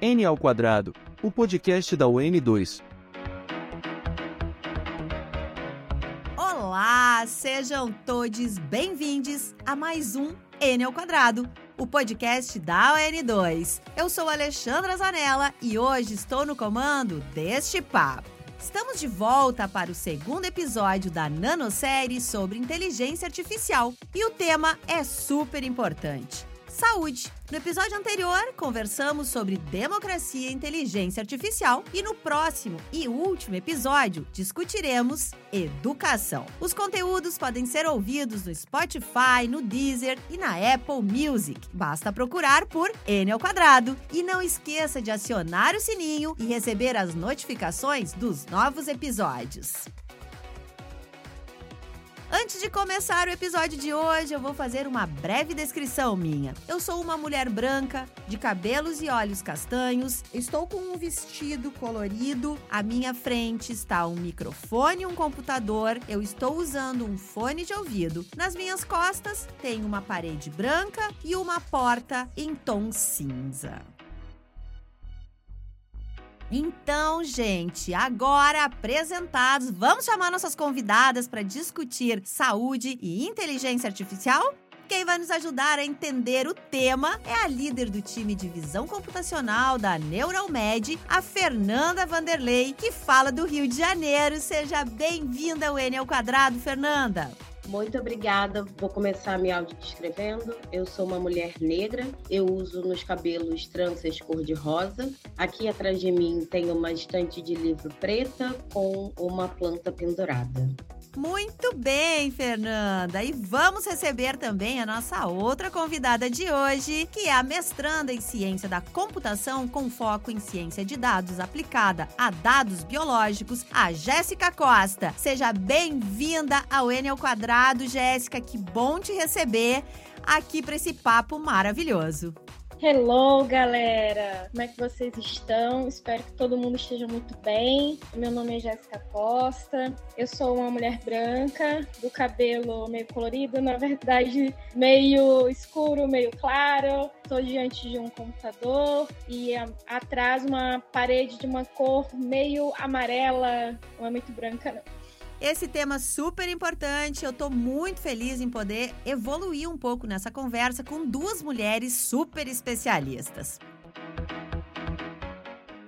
N ao quadrado, o podcast da UN2. Olá, sejam todos bem-vindos a mais um N ao quadrado, o podcast da UN2. Eu sou Alexandra Zanella e hoje estou no comando deste papo. Estamos de volta para o segundo episódio da nanosérie sobre inteligência artificial e o tema é super importante saúde. No episódio anterior, conversamos sobre democracia e inteligência artificial e no próximo e último episódio discutiremos educação. Os conteúdos podem ser ouvidos no Spotify, no Deezer e na Apple Music. Basta procurar por N ao quadrado e não esqueça de acionar o sininho e receber as notificações dos novos episódios. Antes de começar o episódio de hoje, eu vou fazer uma breve descrição minha. Eu sou uma mulher branca, de cabelos e olhos castanhos, estou com um vestido colorido, à minha frente está um microfone e um computador, eu estou usando um fone de ouvido. Nas minhas costas tem uma parede branca e uma porta em tom cinza. Então, gente, agora apresentados, vamos chamar nossas convidadas para discutir saúde e inteligência artificial? Quem vai nos ajudar a entender o tema é a líder do time de visão computacional da Neuralmed, a Fernanda Vanderlei, que fala do Rio de Janeiro. Seja bem-vinda ao N ao quadrado, Fernanda. Muito obrigada. Vou começar me áudio descrevendo. Eu sou uma mulher negra. Eu uso nos cabelos tranças cor-de-rosa. Aqui atrás de mim tem uma estante de livro preta com uma planta pendurada. Muito bem, Fernanda. E vamos receber também a nossa outra convidada de hoje, que é a mestranda em ciência da computação com foco em ciência de dados aplicada a dados biológicos, a Jéssica Costa. Seja bem-vinda ao ao quadrado, Jéssica. Que bom te receber aqui para esse papo maravilhoso. Hello, galera! Como é que vocês estão? Espero que todo mundo esteja muito bem. Meu nome é Jéssica Costa. Eu sou uma mulher branca, do cabelo meio colorido, na verdade, meio escuro, meio claro. Estou diante de um computador e atrás uma parede de uma cor meio amarela, não é muito branca, não esse tema super importante. Eu estou muito feliz em poder evoluir um pouco nessa conversa com duas mulheres super especialistas.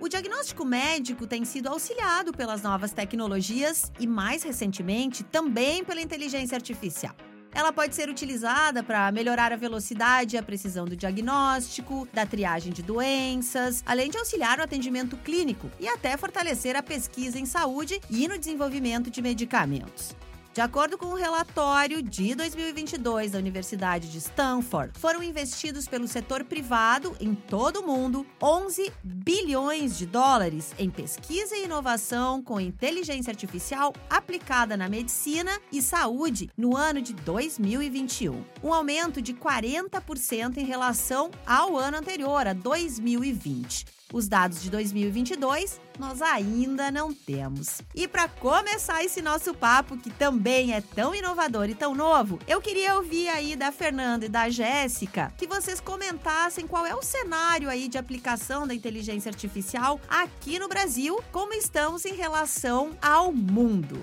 O diagnóstico médico tem sido auxiliado pelas novas tecnologias e, mais recentemente, também pela inteligência artificial. Ela pode ser utilizada para melhorar a velocidade e a precisão do diagnóstico, da triagem de doenças, além de auxiliar no atendimento clínico e até fortalecer a pesquisa em saúde e no desenvolvimento de medicamentos. De acordo com o um relatório de 2022 da Universidade de Stanford, foram investidos pelo setor privado em todo o mundo 11 bilhões de dólares em pesquisa e inovação com inteligência artificial aplicada na medicina e saúde no ano de 2021, um aumento de 40% em relação ao ano anterior, a 2020. Os dados de 2022 nós ainda não temos. E para começar esse nosso papo, que também é tão inovador e tão novo, eu queria ouvir aí da Fernanda e da Jéssica que vocês comentassem qual é o cenário aí de aplicação da inteligência artificial aqui no Brasil, como estamos em relação ao mundo.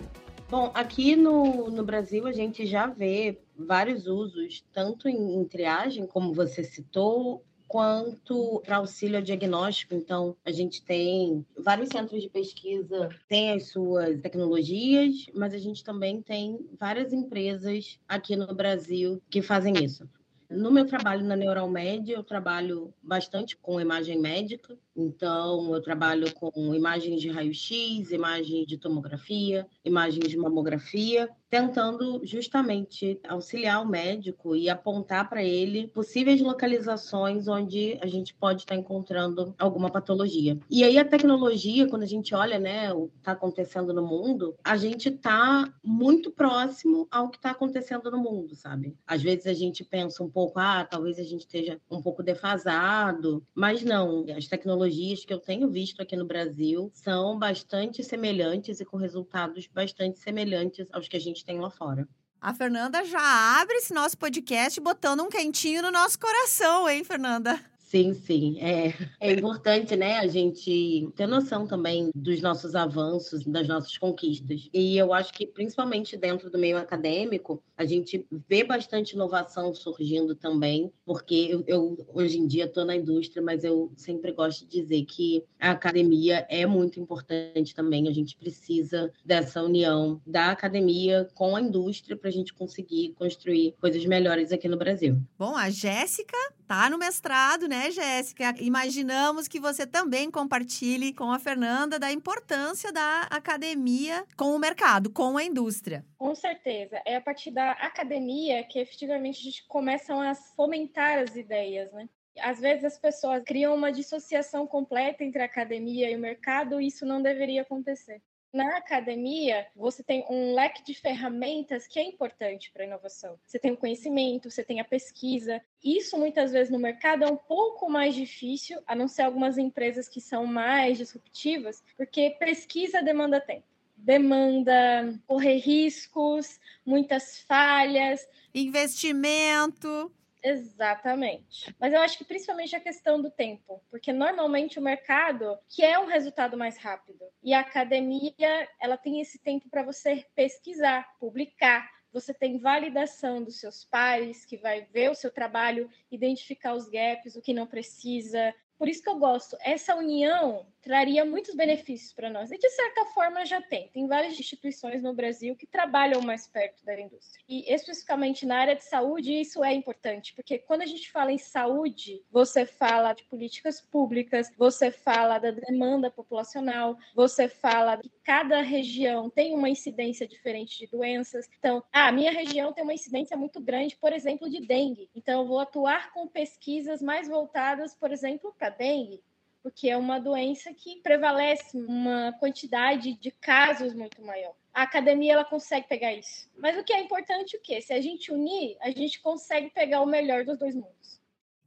Bom, aqui no, no Brasil a gente já vê vários usos, tanto em, em triagem, como você citou, quanto para auxílio diagnóstico. Então, a gente tem vários centros de pesquisa, tem as suas tecnologias, mas a gente também tem várias empresas aqui no Brasil que fazem isso. No meu trabalho na Neuralmed, eu trabalho bastante com imagem médica, então eu trabalho com imagens de raio-x, imagens de tomografia, imagens de mamografia, tentando justamente auxiliar o médico e apontar para ele possíveis localizações onde a gente pode estar encontrando alguma patologia. E aí a tecnologia, quando a gente olha, né, o que está acontecendo no mundo, a gente está muito próximo ao que está acontecendo no mundo, sabe? Às vezes a gente pensa um pouco, ah, talvez a gente esteja um pouco defasado, mas não. As tecnologias que eu tenho visto aqui no Brasil são bastante semelhantes e com resultados bastante semelhantes aos que a gente gente tem lá fora. A Fernanda já abre esse nosso podcast botando um quentinho no nosso coração, hein, Fernanda? Sim, sim. É, é importante, né, a gente ter noção também dos nossos avanços, das nossas conquistas. E eu acho que, principalmente dentro do meio acadêmico, a gente vê bastante inovação surgindo também, porque eu, eu hoje em dia estou na indústria, mas eu sempre gosto de dizer que a academia é muito importante também. A gente precisa dessa união da academia com a indústria para a gente conseguir construir coisas melhores aqui no Brasil. Bom, a Jéssica tá no mestrado, né? Jéssica? Imaginamos que você também compartilhe com a Fernanda da importância da academia com o mercado, com a indústria. Com certeza. É a partir da academia que efetivamente a gente começa a fomentar as ideias, né? Às vezes as pessoas criam uma dissociação completa entre a academia e o mercado, e isso não deveria acontecer. Na academia, você tem um leque de ferramentas que é importante para a inovação. Você tem o conhecimento, você tem a pesquisa. Isso, muitas vezes, no mercado é um pouco mais difícil, a não ser algumas empresas que são mais disruptivas, porque pesquisa demanda tempo demanda correr riscos, muitas falhas, investimento. Exatamente. Mas eu acho que principalmente a questão do tempo, porque normalmente o mercado quer um resultado mais rápido e a academia ela tem esse tempo para você pesquisar, publicar. Você tem validação dos seus pares, que vai ver o seu trabalho, identificar os gaps, o que não precisa, por isso que eu gosto. Essa união traria muitos benefícios para nós. E de certa forma já tem. Tem várias instituições no Brasil que trabalham mais perto da indústria. E especificamente na área de saúde, isso é importante, porque quando a gente fala em saúde, você fala de políticas públicas, você fala da demanda populacional, você fala que cada região tem uma incidência diferente de doenças. Então, ah, a minha região tem uma incidência muito grande, por exemplo, de dengue. Então, eu vou atuar com pesquisas mais voltadas, por exemplo, para dengue porque é uma doença que prevalece uma quantidade de casos muito maior. A academia ela consegue pegar isso. Mas o que é importante o quê? Se a gente unir, a gente consegue pegar o melhor dos dois mundos.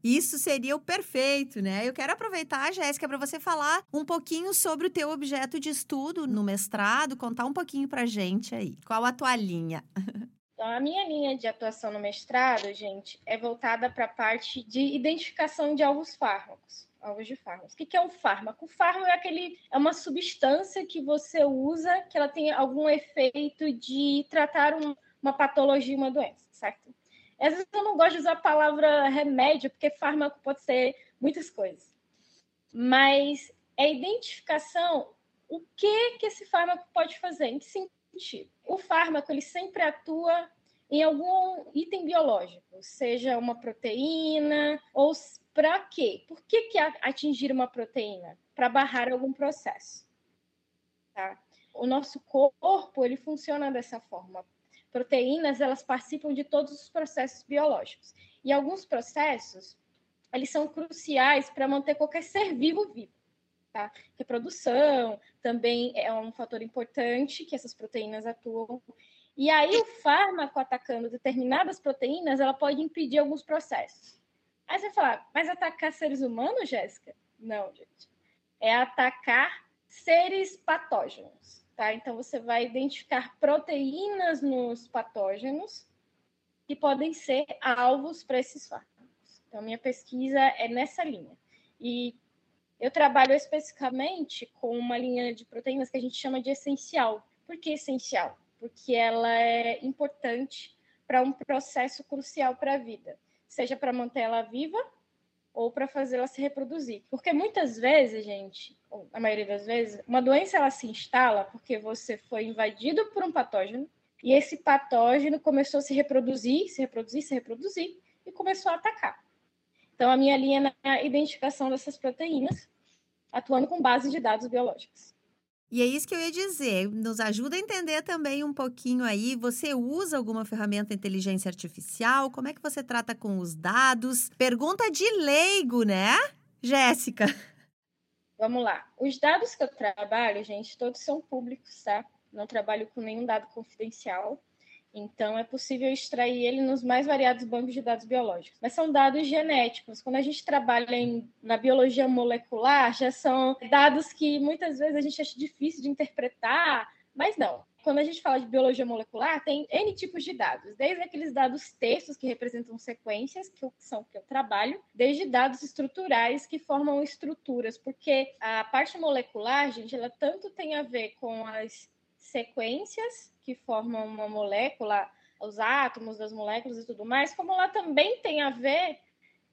Isso seria o perfeito, né? Eu quero aproveitar, Jéssica, para você falar um pouquinho sobre o teu objeto de estudo no mestrado, contar um pouquinho para gente aí. Qual a tua linha? Então, a minha linha de atuação no mestrado, gente, é voltada para a parte de identificação de alvos fármacos alvos de fármacos. O que é um fármaco? O fármaco é aquele é uma substância que você usa que ela tem algum efeito de tratar um, uma patologia, uma doença, certo? Às vezes eu não gosto de usar a palavra remédio, porque fármaco pode ser muitas coisas. Mas é a identificação o que que esse fármaco pode fazer, em que sentido? O fármaco ele sempre atua em algum item biológico, seja uma proteína ou para quê? Por que, que atingir uma proteína? Para barrar algum processo. Tá? O nosso corpo ele funciona dessa forma. Proteínas elas participam de todos os processos biológicos e alguns processos eles são cruciais para manter qualquer ser vivo vivo. Tá? Reprodução também é um fator importante que essas proteínas atuam. E aí o fármaco atacando determinadas proteínas, ela pode impedir alguns processos. Aí você fala, mas atacar seres humanos, Jéssica? Não, gente. É atacar seres patógenos, tá? Então você vai identificar proteínas nos patógenos que podem ser alvos para esses fármacos. Então minha pesquisa é nessa linha. E eu trabalho especificamente com uma linha de proteínas que a gente chama de essencial. Por que essencial? Porque ela é importante para um processo crucial para a vida seja para manter ela viva ou para fazê-la se reproduzir. Porque muitas vezes, gente, ou a maioria das vezes, uma doença ela se instala porque você foi invadido por um patógeno e esse patógeno começou a se reproduzir, se reproduzir, se reproduzir e começou a atacar. Então, a minha linha é a identificação dessas proteínas, atuando com base de dados biológicos. E é isso que eu ia dizer. Nos ajuda a entender também um pouquinho aí. Você usa alguma ferramenta inteligência artificial? Como é que você trata com os dados? Pergunta de leigo, né, Jéssica? Vamos lá. Os dados que eu trabalho, gente, todos são públicos, tá? Não trabalho com nenhum dado confidencial. Então, é possível extrair ele nos mais variados bancos de dados biológicos. Mas são dados genéticos. Quando a gente trabalha em, na biologia molecular, já são dados que muitas vezes a gente acha difícil de interpretar, mas não. quando a gente fala de biologia molecular, tem N tipos de dados, desde aqueles dados textos que representam sequências, que são que eu trabalho, desde dados estruturais que formam estruturas, porque a parte molecular, gente, ela tanto tem a ver com as sequências que formam uma molécula, os átomos das moléculas e tudo mais, como ela também tem a ver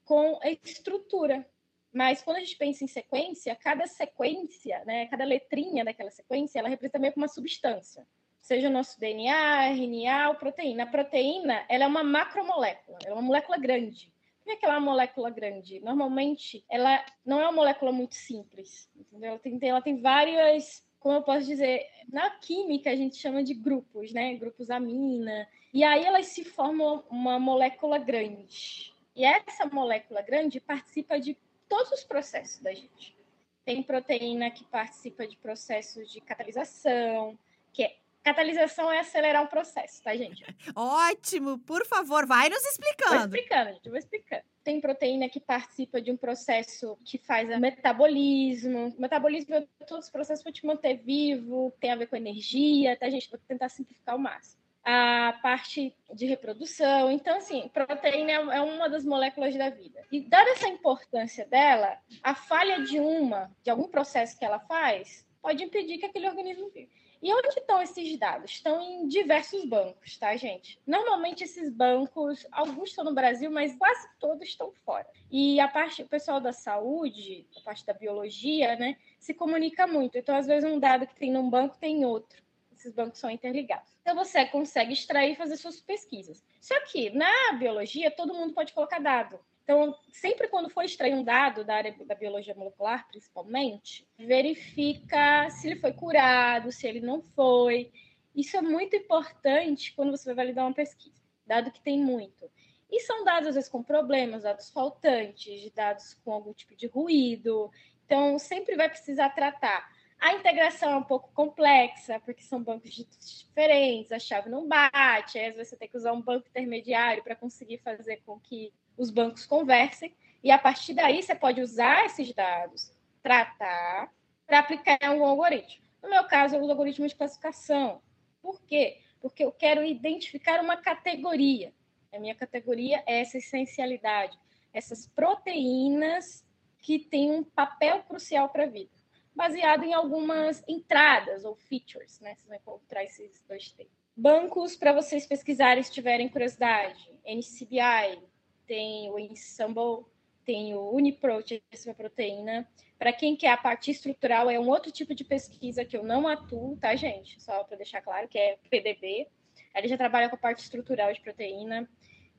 com a estrutura. Mas quando a gente pensa em sequência, cada sequência, né, cada letrinha daquela sequência, ela representa meio que uma substância. Seja o nosso DNA, RNA ou proteína. A proteína, ela é uma macromolécula, ela é uma molécula grande. Por que é uma molécula grande? Normalmente, ela não é uma molécula muito simples. Entendeu? Ela tem, ela tem várias como eu posso dizer, na química a gente chama de grupos, né? Grupos amina. E aí elas se formam uma molécula grande. E essa molécula grande participa de todos os processos da gente. Tem proteína que participa de processos de catalisação, que é Catalisação é acelerar um processo, tá, gente? Ótimo! Por favor, vai nos explicando. Vou explicando, gente, vou explicando. Tem proteína que participa de um processo que faz o metabolismo. O metabolismo é todos os processos para te manter vivo, tem a ver com energia, tá, gente? Vou tentar simplificar o máximo a parte de reprodução. Então, assim, proteína é uma das moléculas da vida. E dada essa importância dela, a falha de uma, de algum processo que ela faz, pode impedir que aquele organismo viva. E onde estão esses dados? Estão em diversos bancos, tá, gente? Normalmente esses bancos, alguns estão no Brasil, mas quase todos estão fora. E a parte, o pessoal da saúde, a parte da biologia, né, se comunica muito. Então, às vezes, um dado que tem num banco tem outro. Esses bancos são interligados. Então, você consegue extrair e fazer suas pesquisas. Só que na biologia, todo mundo pode colocar dado. Então, sempre quando for extrair um dado da área da biologia molecular, principalmente, verifica se ele foi curado, se ele não foi. Isso é muito importante quando você vai validar uma pesquisa, dado que tem muito. E são dados, às vezes, com problemas, dados faltantes, dados com algum tipo de ruído. Então, sempre vai precisar tratar. A integração é um pouco complexa, porque são bancos diferentes, a chave não bate, às vezes você tem que usar um banco intermediário para conseguir fazer com que os bancos conversem, e a partir daí você pode usar esses dados, tratar, para aplicar em um algoritmo. No meu caso, eu uso algoritmo de classificação. Por quê? Porque eu quero identificar uma categoria. A minha categoria é essa essencialidade, essas proteínas que têm um papel crucial para a vida, baseado em algumas entradas ou features, né? Vocês vão encontrar esses dois termos. Bancos para vocês pesquisarem se tiverem curiosidade. NCBI, tem o Ensemble, tem o Uniprote, essa proteína. Para quem quer a parte estrutural, é um outro tipo de pesquisa que eu não atuo, tá, gente? Só para deixar claro que é PDB. Ele já trabalha com a parte estrutural de proteína.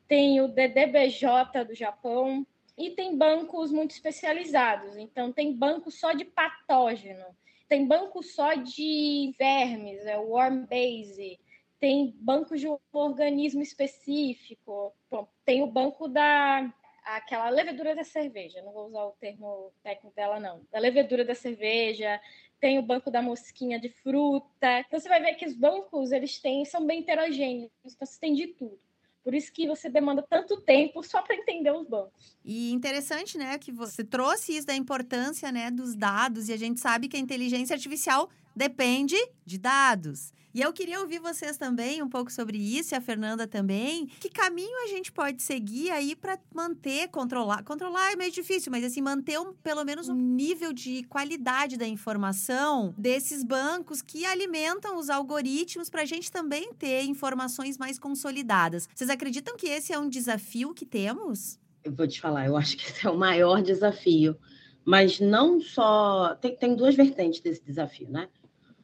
Tem o DDBJ do Japão e tem bancos muito especializados. Então, tem banco só de patógeno, tem banco só de vermes, é o Worm Base, tem bancos de um organismo específico. Bom, tem o banco da aquela levedura da cerveja, não vou usar o termo técnico dela não, da levedura da cerveja, tem o banco da mosquinha de fruta. Então você vai ver que os bancos eles têm são bem heterogêneos, então você tem de tudo. Por isso que você demanda tanto tempo só para entender os bancos. E interessante, né, que você trouxe isso da importância, né, dos dados e a gente sabe que a inteligência artificial depende de dados. E eu queria ouvir vocês também um pouco sobre isso, e a Fernanda também. Que caminho a gente pode seguir aí para manter, controlar? Controlar é meio difícil, mas assim, manter um, pelo menos um nível de qualidade da informação desses bancos que alimentam os algoritmos para a gente também ter informações mais consolidadas. Vocês acreditam que esse é um desafio que temos? Eu vou te falar, eu acho que esse é o maior desafio. Mas não só. Tem, tem duas vertentes desse desafio, né?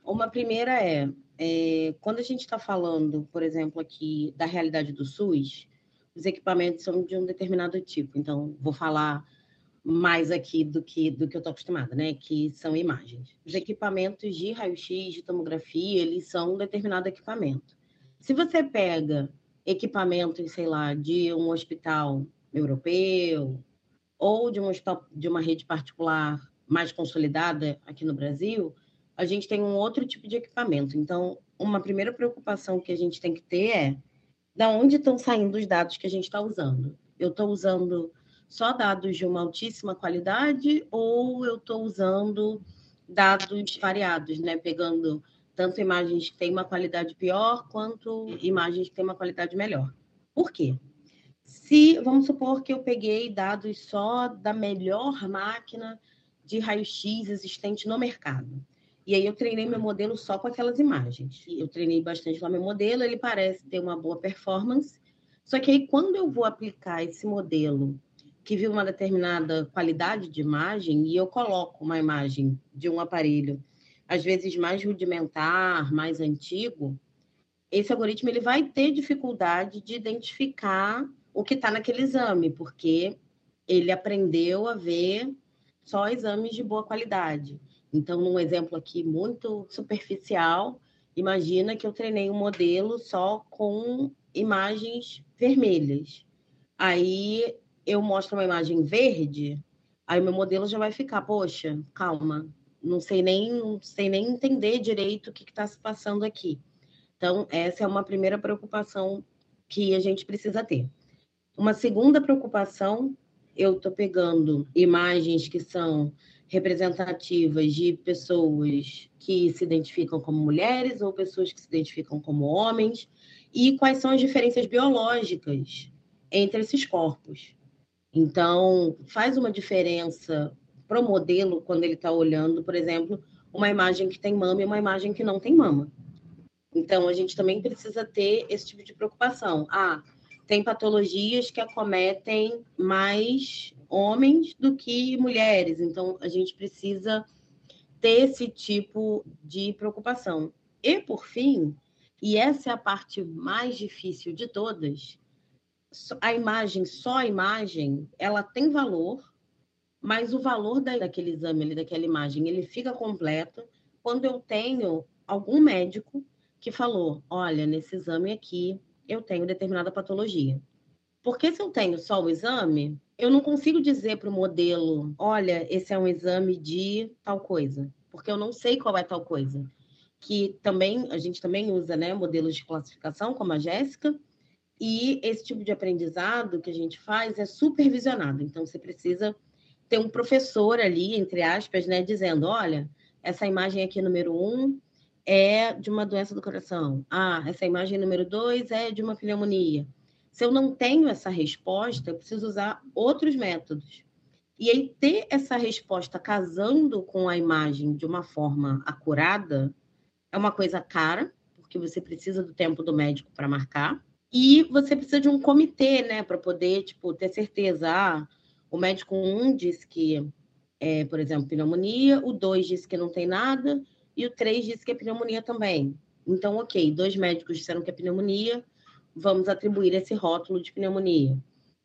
Uma primeira é é, quando a gente está falando, por exemplo, aqui da realidade do SUS, os equipamentos são de um determinado tipo. Então, vou falar mais aqui do que do que eu estou acostumada, né? Que são imagens. Os equipamentos de raio-x, de tomografia, eles são um determinado equipamento. Se você pega equipamentos, sei lá, de um hospital europeu ou de, um, de uma rede particular mais consolidada aqui no Brasil, a gente tem um outro tipo de equipamento. Então, uma primeira preocupação que a gente tem que ter é da onde estão saindo os dados que a gente está usando. Eu estou usando só dados de uma altíssima qualidade ou eu estou usando dados variados, né? Pegando tanto imagens que têm uma qualidade pior quanto imagens que têm uma qualidade melhor. Por quê? Se, vamos supor que eu peguei dados só da melhor máquina de raio-x existente no mercado. E aí eu treinei meu modelo só com aquelas imagens. Eu treinei bastante lá meu modelo, ele parece ter uma boa performance. Só que aí quando eu vou aplicar esse modelo que viu uma determinada qualidade de imagem e eu coloco uma imagem de um aparelho às vezes mais rudimentar, mais antigo, esse algoritmo ele vai ter dificuldade de identificar o que está naquele exame, porque ele aprendeu a ver só exames de boa qualidade. Então, num exemplo aqui muito superficial, imagina que eu treinei um modelo só com imagens vermelhas. Aí eu mostro uma imagem verde, aí meu modelo já vai ficar, poxa, calma, não sei nem, não sei nem entender direito o que está se passando aqui. Então, essa é uma primeira preocupação que a gente precisa ter. Uma segunda preocupação, eu estou pegando imagens que são representativas de pessoas que se identificam como mulheres ou pessoas que se identificam como homens, e quais são as diferenças biológicas entre esses corpos. Então, faz uma diferença para o modelo quando ele está olhando, por exemplo, uma imagem que tem mama e uma imagem que não tem mama. Então, a gente também precisa ter esse tipo de preocupação. Ah, tem patologias que acometem mais homens do que mulheres, então a gente precisa ter esse tipo de preocupação. E, por fim, e essa é a parte mais difícil de todas, a imagem, só a imagem, ela tem valor, mas o valor daquele exame, daquela imagem, ele fica completo quando eu tenho algum médico que falou: olha, nesse exame aqui eu tenho determinada patologia. Porque se eu tenho só o exame, eu não consigo dizer para o modelo: olha, esse é um exame de tal coisa, porque eu não sei qual é tal coisa. Que também a gente também usa, né, modelos de classificação, como a Jéssica, e esse tipo de aprendizado que a gente faz é supervisionado. Então você precisa ter um professor ali, entre aspas, né, dizendo: olha, essa imagem aqui número um é de uma doença do coração. Ah, essa imagem número dois é de uma pneumonia. Se eu não tenho essa resposta, eu preciso usar outros métodos. E aí, ter essa resposta casando com a imagem de uma forma acurada é uma coisa cara, porque você precisa do tempo do médico para marcar. E você precisa de um comitê, né, para poder, tipo, ter certeza. Ah, o médico 1 um diz que é, por exemplo, pneumonia, o 2 disse que não tem nada, e o 3 disse que é pneumonia também. Então, ok, dois médicos disseram que é pneumonia, vamos atribuir esse rótulo de pneumonia.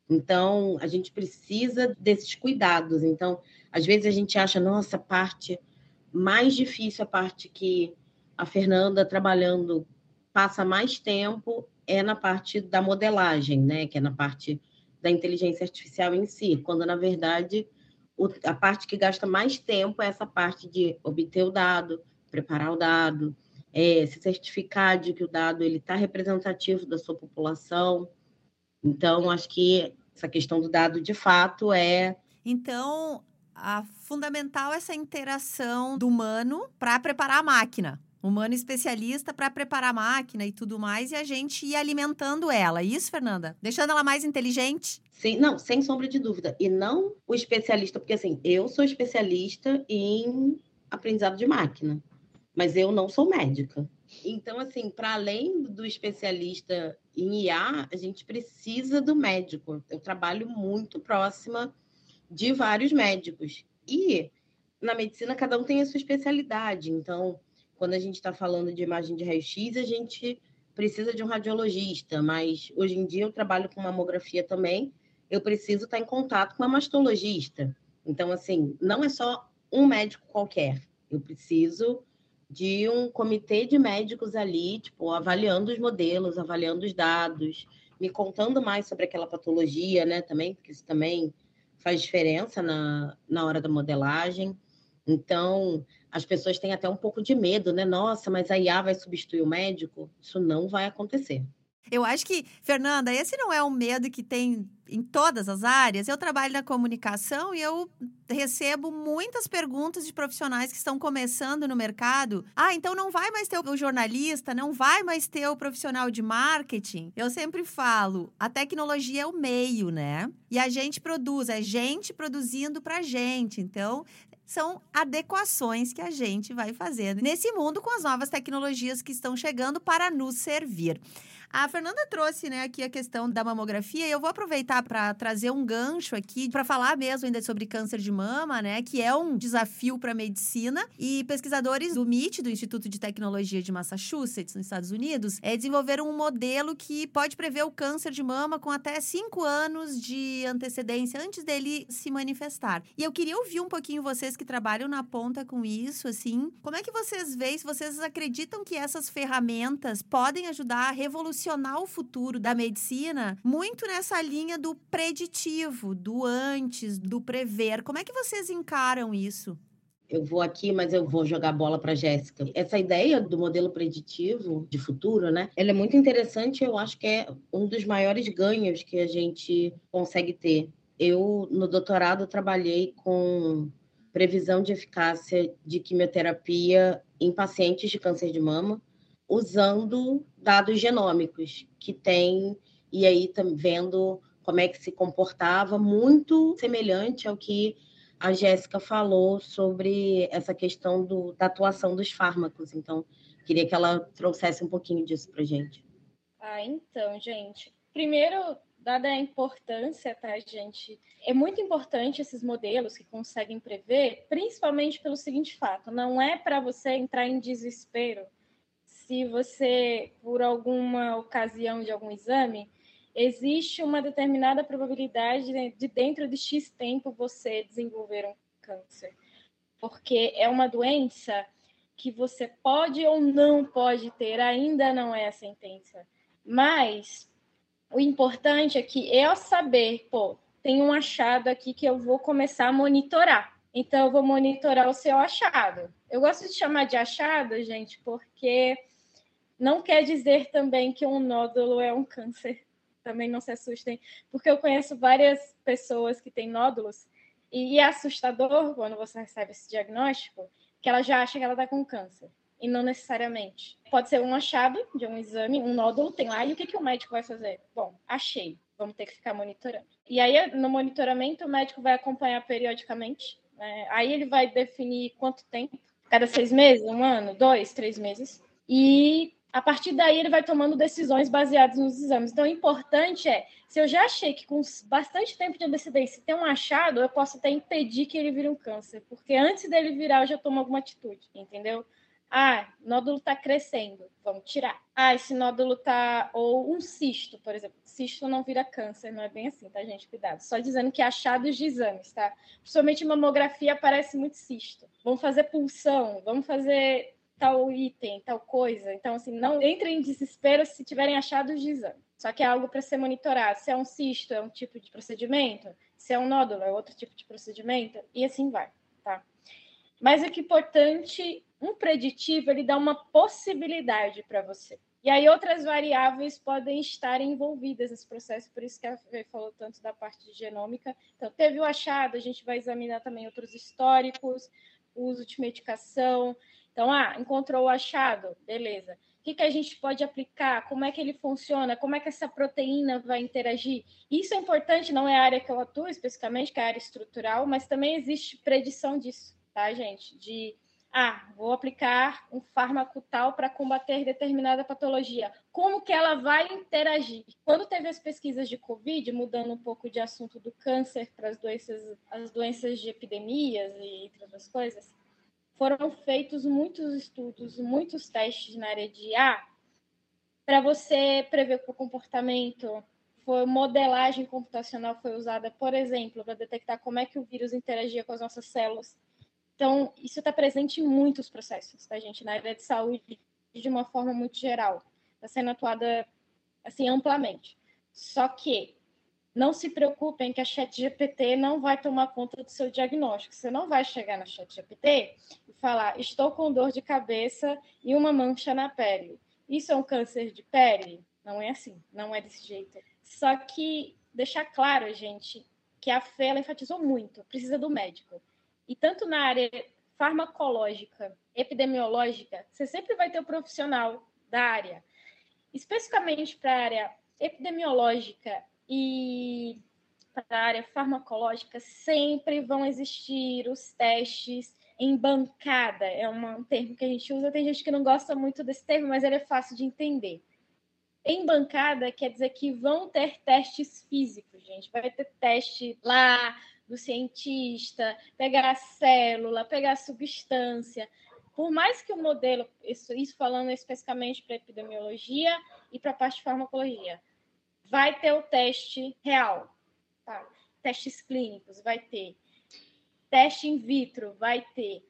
Então, a gente precisa desses cuidados. Então, às vezes a gente acha, nossa, a parte mais difícil, a parte que a Fernanda trabalhando passa mais tempo é na parte da modelagem, né? Que é na parte da inteligência artificial em si, quando na verdade a parte que gasta mais tempo é essa parte de obter o dado, preparar o dado, é, se certificar de que o dado ele está representativo da sua população. Então, acho que essa questão do dado de fato é. Então, a fundamental é essa interação do humano para preparar a máquina humano especialista para preparar a máquina e tudo mais, e a gente ir alimentando ela. Isso, Fernanda? Deixando ela mais inteligente? Sim, não, sem sombra de dúvida. E não o especialista, porque assim, eu sou especialista em aprendizado de máquina, mas eu não sou médica. Então, assim, para além do especialista em IA, a gente precisa do médico. Eu trabalho muito próxima de vários médicos. E na medicina, cada um tem a sua especialidade. Então, quando a gente está falando de imagem de raio-x, a gente precisa de um radiologista, mas hoje em dia eu trabalho com mamografia também, eu preciso estar tá em contato com uma mastologista. Então, assim, não é só um médico qualquer, eu preciso de um comitê de médicos ali, tipo, avaliando os modelos, avaliando os dados, me contando mais sobre aquela patologia, né, também, porque isso também faz diferença na, na hora da modelagem. Então, as pessoas têm até um pouco de medo, né? Nossa, mas a IA vai substituir o médico? Isso não vai acontecer. Eu acho que, Fernanda, esse não é um medo que tem em todas as áreas. Eu trabalho na comunicação e eu recebo muitas perguntas de profissionais que estão começando no mercado. Ah, então não vai mais ter o jornalista, não vai mais ter o profissional de marketing. Eu sempre falo, a tecnologia é o meio, né? E a gente produz, é gente produzindo pra gente. Então, são adequações que a gente vai fazendo nesse mundo com as novas tecnologias que estão chegando para nos servir. A Fernanda trouxe, né, aqui a questão da mamografia e eu vou aproveitar para trazer um gancho aqui para falar mesmo ainda sobre câncer de mama, né, que é um desafio para a medicina e pesquisadores do MIT, do Instituto de Tecnologia de Massachusetts, nos Estados Unidos, é, desenvolveram um modelo que pode prever o câncer de mama com até cinco anos de antecedência antes dele se manifestar. E eu queria ouvir um pouquinho vocês que trabalham na ponta com isso, assim, como é que vocês veem, se vocês acreditam que essas ferramentas podem ajudar a revolucionar o futuro da medicina muito nessa linha do preditivo, do antes, do prever. Como é que vocês encaram isso? eu vou aqui, mas eu vou jogar bola para Jéssica. Essa ideia do modelo preditivo de futuro, né? Ela é muito interessante, eu acho que é um dos maiores ganhos que a gente consegue ter. Eu no doutorado trabalhei com previsão de eficácia de quimioterapia em pacientes de câncer de mama usando dados genômicos que tem e aí vendo como é que se comportava, muito semelhante ao que a Jéssica falou sobre essa questão do, da atuação dos fármacos. Então, queria que ela trouxesse um pouquinho disso para gente. Ah, então, gente. Primeiro, dada a importância, tá, gente? É muito importante esses modelos que conseguem prever, principalmente pelo seguinte fato: não é para você entrar em desespero se você, por alguma ocasião de algum exame, existe uma determinada probabilidade de dentro de X tempo você desenvolver um câncer. Porque é uma doença que você pode ou não pode ter, ainda não é a sentença. Mas o importante é que eu saber, pô, tem um achado aqui que eu vou começar a monitorar. Então, eu vou monitorar o seu achado. Eu gosto de chamar de achado, gente, porque não quer dizer também que um nódulo é um câncer. Também não se assustem, porque eu conheço várias pessoas que têm nódulos e é assustador quando você recebe esse diagnóstico, que ela já acha que ela está com câncer. E não necessariamente. Pode ser um achado de um exame, um nódulo tem lá, e o que, que o médico vai fazer? Bom, achei, vamos ter que ficar monitorando. E aí, no monitoramento, o médico vai acompanhar periodicamente. Né? Aí ele vai definir quanto tempo, cada seis meses, um ano, dois, três meses. E a partir daí ele vai tomando decisões baseadas nos exames. Então, o importante é, se eu já achei que com bastante tempo de antecedência tem um achado, eu posso até impedir que ele vire um câncer, porque antes dele virar eu já tomo alguma atitude, entendeu? Ah, nódulo está crescendo, vamos tirar. Ah, esse nódulo está ou um cisto, por exemplo. Cisto não vira câncer, não é bem assim, tá, gente? Cuidado. Só dizendo que achados de exames, tá? Principalmente mamografia aparece muito cisto. Vamos fazer pulsão, vamos fazer tal item, tal coisa. Então, assim, não entrem em desespero se tiverem achados de exame. Só que é algo para ser monitorado. Se é um cisto, é um tipo de procedimento. Se é um nódulo, é outro tipo de procedimento. E assim vai, tá? Mas o que é importante, um preditivo, ele dá uma possibilidade para você. E aí outras variáveis podem estar envolvidas nesse processo, por isso que a Fê falou tanto da parte de genômica. Então, teve o achado, a gente vai examinar também outros históricos, uso de medicação, então, ah, encontrou o achado, beleza. O que, que a gente pode aplicar? Como é que ele funciona? Como é que essa proteína vai interagir? Isso é importante, não é a área que eu atuo especificamente, que é a área estrutural, mas também existe predição disso, tá, gente? De, ah, vou aplicar um fármaco tal para combater determinada patologia. Como que ela vai interagir? Quando teve as pesquisas de Covid, mudando um pouco de assunto do câncer para as doenças, as doenças de epidemias e outras coisas, foram feitos muitos estudos, muitos testes na área de A para você prever o comportamento. Foi modelagem computacional foi usada, por exemplo, para detectar como é que o vírus interagia com as nossas células. Então, isso está presente em muitos processos, tá, gente? Na área de saúde, de uma forma muito geral. Está sendo atuada, assim, amplamente. Só que não se preocupem que a ChatGPT não vai tomar conta do seu diagnóstico. Você não vai chegar na ChatGPT e falar: estou com dor de cabeça e uma mancha na pele. Isso é um câncer de pele? Não é assim, não é desse jeito. Só que deixar claro, gente, que a ela enfatizou muito, precisa do médico. E tanto na área farmacológica, epidemiológica, você sempre vai ter o profissional da área. Especificamente para a área epidemiológica e para a área farmacológica, sempre vão existir os testes em bancada. É um termo que a gente usa, tem gente que não gosta muito desse termo, mas ele é fácil de entender. Em bancada quer dizer que vão ter testes físicos, gente. Vai ter teste lá do cientista, pegar a célula, pegar a substância. Por mais que o modelo, isso, isso falando especificamente para epidemiologia e para a parte de farmacologia, vai ter o teste real, tá? testes clínicos, vai ter. Teste in vitro, vai ter.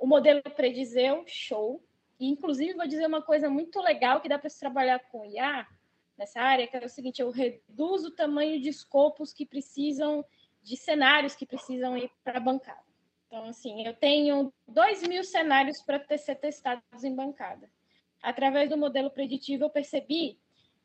O modelo predizeu, show. E, inclusive, vou dizer uma coisa muito legal que dá para se trabalhar com IA nessa área, que é o seguinte, eu reduzo o tamanho de escopos que precisam, de cenários que precisam ir para a bancada. Então, assim, eu tenho 2 mil cenários para ser testados em bancada. Através do modelo preditivo, eu percebi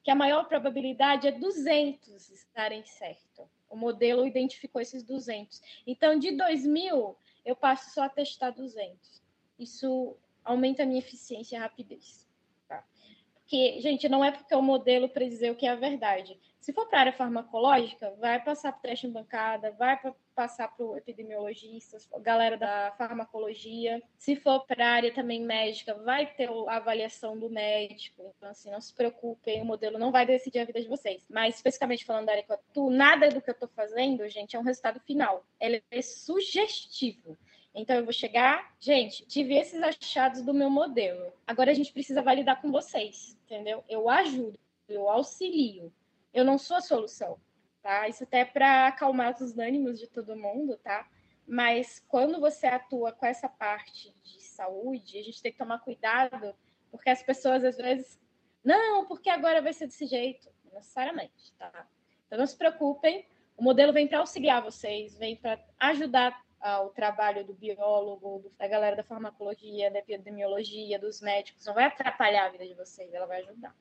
que a maior probabilidade é 200 estarem certo. O modelo identificou esses 200. Então, de 2 mil, eu passo só a testar 200. Isso aumenta a minha eficiência e rapidez. Tá? Porque, gente, não é porque o modelo predizer o que é a verdade. Se for para a área farmacológica, vai passar para o teste em bancada, vai passar para o epidemiologista, galera da farmacologia. Se for para a área também médica, vai ter a avaliação do médico. Então, assim, não se preocupem, o modelo não vai decidir a vida de vocês. Mas, especificamente falando da área que eu atuo, nada do que eu estou fazendo, gente, é um resultado final. Ele é sugestivo. Então, eu vou chegar, gente, tive esses achados do meu modelo. Agora a gente precisa validar com vocês, entendeu? Eu ajudo, eu auxilio. Eu não sou a solução, tá? Isso até para acalmar os ânimos de todo mundo, tá? Mas quando você atua com essa parte de saúde, a gente tem que tomar cuidado, porque as pessoas às vezes, não, porque agora vai ser desse jeito, não necessariamente, tá? Então não se preocupem, o modelo vem para auxiliar vocês, vem para ajudar o trabalho do biólogo, da galera da farmacologia, da epidemiologia, dos médicos. Não vai atrapalhar a vida de vocês, ela vai ajudar.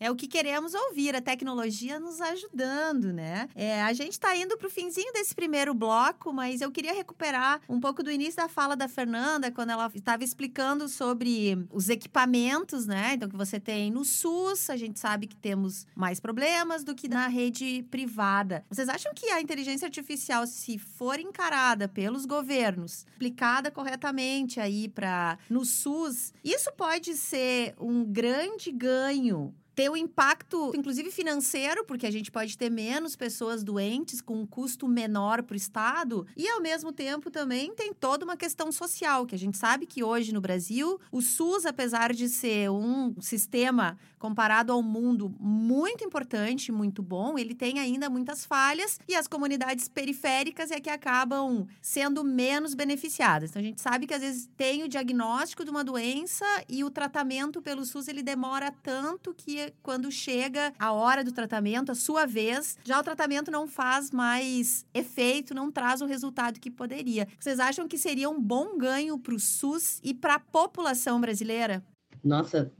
É o que queremos ouvir, a tecnologia nos ajudando, né? É, a gente está indo para o finzinho desse primeiro bloco, mas eu queria recuperar um pouco do início da fala da Fernanda, quando ela estava explicando sobre os equipamentos, né? Então, que você tem no SUS, a gente sabe que temos mais problemas do que na rede privada. Vocês acham que a inteligência artificial, se for encarada pelos governos, aplicada corretamente aí para no SUS, isso pode ser um grande ganho ter o um impacto, inclusive financeiro, porque a gente pode ter menos pessoas doentes com um custo menor para o Estado, e ao mesmo tempo também tem toda uma questão social, que a gente sabe que hoje no Brasil, o SUS, apesar de ser um sistema comparado ao mundo muito importante, muito bom, ele tem ainda muitas falhas e as comunidades periféricas é que acabam sendo menos beneficiadas. Então a gente sabe que às vezes tem o diagnóstico de uma doença e o tratamento pelo SUS ele demora tanto que quando chega a hora do tratamento, a sua vez, já o tratamento não faz mais efeito, não traz o resultado que poderia. Vocês acham que seria um bom ganho para o SUS e para a população brasileira? Nossa,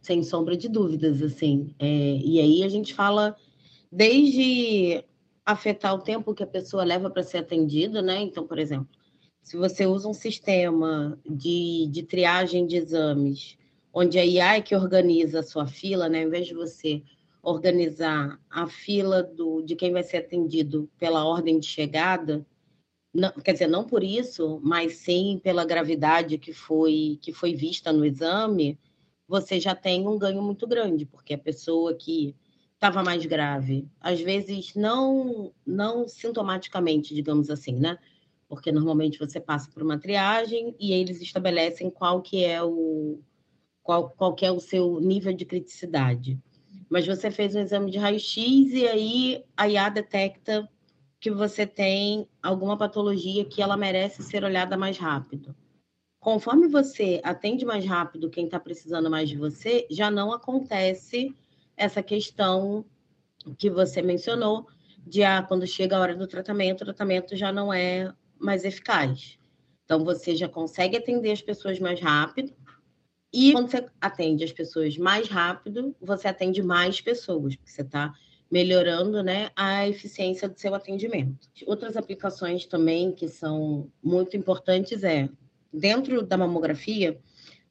sem sombra de dúvidas, assim. É, e aí a gente fala desde afetar o tempo que a pessoa leva para ser atendida, né? Então, por exemplo, se você usa um sistema de, de triagem de exames, onde a IA é que organiza a sua fila, né? Ao invés de você organizar a fila do, de quem vai ser atendido pela ordem de chegada, não, quer dizer, não por isso, mas sim pela gravidade que foi, que foi vista no exame, você já tem um ganho muito grande, porque a pessoa que estava mais grave, às vezes não não sintomaticamente, digamos assim, né? Porque normalmente você passa por uma triagem e eles estabelecem qual que é o qual, qual que é o seu nível de criticidade. Mas você fez um exame de raio-x e aí a IA detecta que você tem alguma patologia que ela merece ser olhada mais rápido conforme você atende mais rápido quem está precisando mais de você, já não acontece essa questão que você mencionou de ah, quando chega a hora do tratamento, o tratamento já não é mais eficaz. Então, você já consegue atender as pessoas mais rápido E quando você atende as pessoas mais rápido, você atende mais pessoas, porque você está melhorando né, a eficiência do seu atendimento. Outras aplicações também que são muito importantes é, dentro da mamografia,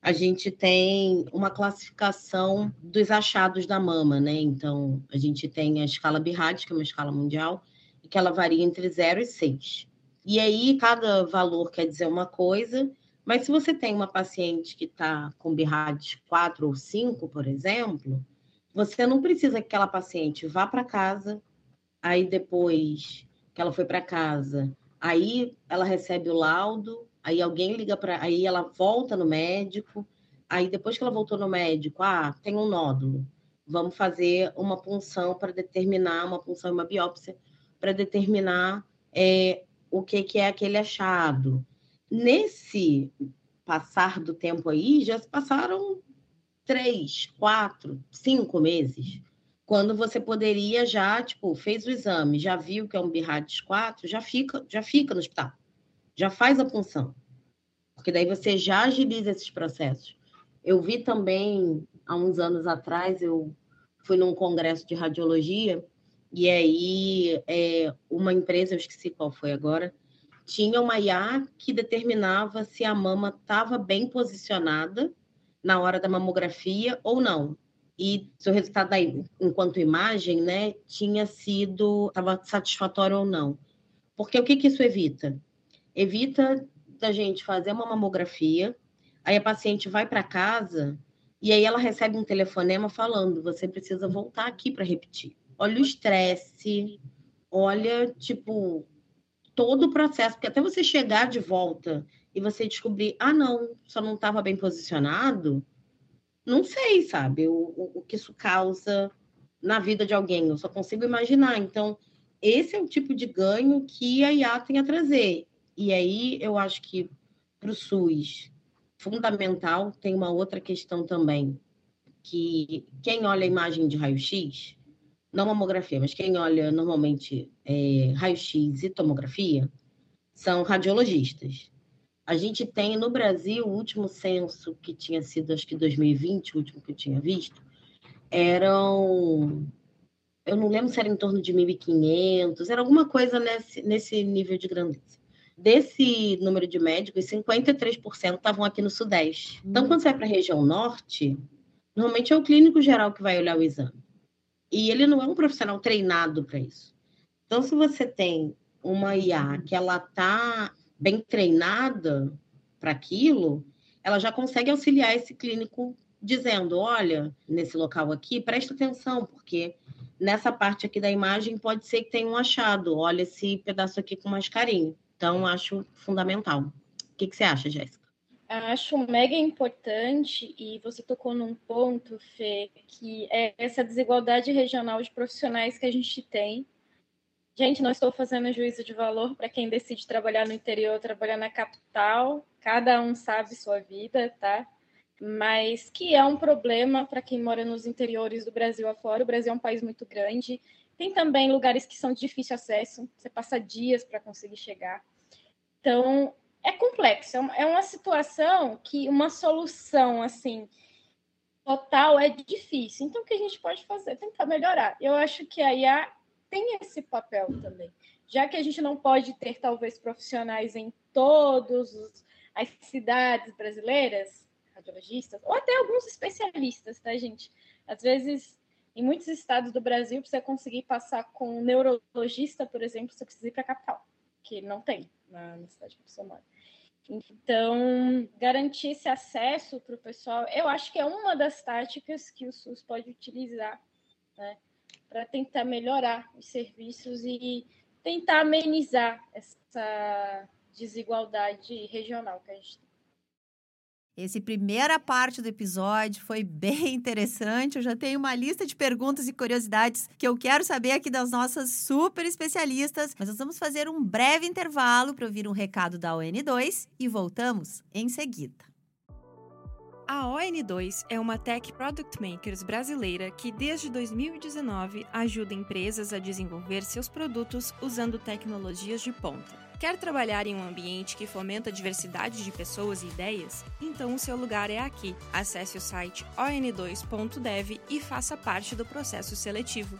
a gente tem uma classificação dos achados da mama, né? Então, a gente tem a escala BIRAD, que é uma escala mundial, que ela varia entre 0 e 6. E aí, cada valor quer dizer uma coisa, mas se você tem uma paciente que está com BIRAD 4 ou 5, por exemplo, você não precisa que aquela paciente vá para casa, aí depois que ela foi para casa, aí ela recebe o laudo, aí alguém liga para, aí ela volta no médico, aí depois que ela voltou no médico, ah, tem um nódulo, vamos fazer uma punção para determinar, uma punção e uma biópsia para determinar é, o que, que é aquele achado. Nesse passar do tempo aí, já se passaram três, quatro, cinco meses, quando você poderia já, tipo, fez o exame, já viu que é um BIRADS 4, já fica, já fica no hospital já faz a punção. Porque daí você já agiliza esses processos. Eu vi também, há uns anos atrás, eu fui num congresso de radiologia, e aí é, uma empresa, eu esqueci qual foi agora, tinha uma IA que determinava se a mama estava bem posicionada na hora da mamografia ou não. E se o resultado daí, enquanto imagem, né, tinha sido, estava satisfatório ou não. Porque o que, que isso evita? evita da gente fazer uma mamografia, aí a paciente vai para casa e aí ela recebe um telefonema falando: você precisa voltar aqui para repetir. Olha o estresse, olha, tipo, todo o processo, porque até você chegar de volta e você descobrir, ah, não, só não estava bem posicionado, não sei, sabe, o, o, o que isso causa na vida de alguém, eu só consigo imaginar. Então, esse é o tipo de ganho que a IA tem a trazer. E aí eu acho que para o SUS, fundamental, tem uma outra questão também, que quem olha a imagem de raio-x, não mamografia, mas quem olha normalmente é, raio-x e tomografia, são radiologistas. A gente tem no Brasil, o último censo que tinha sido, acho que 2020, o último que eu tinha visto, eram. Eu não lembro se era em torno de 1.500, era alguma coisa nesse, nesse nível de grandeza. Desse número de médicos, 53% estavam aqui no Sudeste. Então, quando você vai para a região Norte, normalmente é o clínico geral que vai olhar o exame. E ele não é um profissional treinado para isso. Então, se você tem uma IA que ela está bem treinada para aquilo, ela já consegue auxiliar esse clínico dizendo: olha, nesse local aqui, presta atenção, porque nessa parte aqui da imagem pode ser que tenha um achado. Olha esse pedaço aqui com mais carinho. Então, acho fundamental. O que, que você acha, Jéssica? Acho mega importante, e você tocou num ponto, Fê, que é essa desigualdade regional de profissionais que a gente tem. Gente, não estou fazendo juízo de valor para quem decide trabalhar no interior, trabalhar na capital, cada um sabe sua vida, tá? Mas que é um problema para quem mora nos interiores do Brasil afora. O Brasil é um país muito grande tem também lugares que são de difícil acesso, você passa dias para conseguir chegar. Então, é complexo, é, é uma situação que uma solução assim total é difícil. Então, o que a gente pode fazer? Tentar melhorar. Eu acho que a IA tem esse papel também. Já que a gente não pode ter, talvez, profissionais em todas as cidades brasileiras, radiologistas, ou até alguns especialistas, tá, gente? Às vezes em muitos estados do Brasil, para você conseguir passar com um neurologista, por exemplo, você precisa ir para a capital, que não tem na, cidade que você mora. Então, garantir esse acesso para o pessoal, eu acho que é uma das táticas que o SUS pode utilizar, né, para tentar melhorar os serviços e tentar amenizar essa desigualdade regional que a gente tem. Esse primeira parte do episódio foi bem interessante. Eu já tenho uma lista de perguntas e curiosidades que eu quero saber aqui das nossas super especialistas, mas nós vamos fazer um breve intervalo para ouvir um recado da ON2 e voltamos em seguida. A ON2 é uma tech product makers brasileira que desde 2019 ajuda empresas a desenvolver seus produtos usando tecnologias de ponta. Quer trabalhar em um ambiente que fomenta a diversidade de pessoas e ideias? Então o seu lugar é aqui. Acesse o site on2.dev e faça parte do processo seletivo.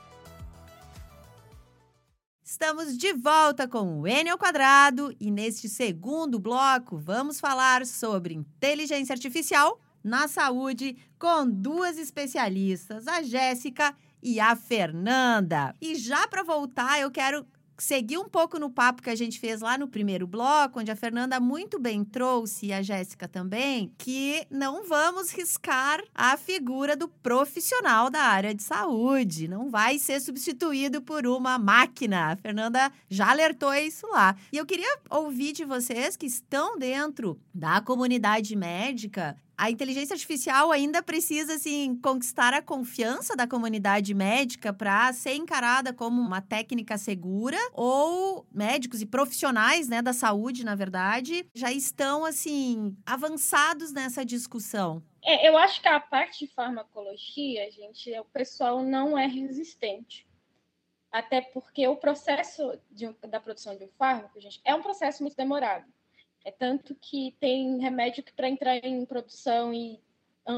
Estamos de volta com o N ao quadrado e neste segundo bloco vamos falar sobre inteligência artificial na saúde com duas especialistas, a Jéssica e a Fernanda. E já para voltar, eu quero seguir um pouco no papo que a gente fez lá no primeiro bloco, onde a Fernanda muito bem trouxe e a Jéssica também, que não vamos riscar a figura do profissional da área de saúde. Não vai ser substituído por uma máquina. A Fernanda já alertou isso lá. E eu queria ouvir de vocês que estão dentro da comunidade médica a inteligência artificial ainda precisa assim conquistar a confiança da comunidade médica para ser encarada como uma técnica segura ou médicos e profissionais, né, da saúde, na verdade, já estão assim avançados nessa discussão. É, eu acho que a parte de farmacologia, gente, o pessoal não é resistente. Até porque o processo de, da produção de um fármaco, gente, é um processo muito demorado. É tanto que tem remédio que para entrar em produção e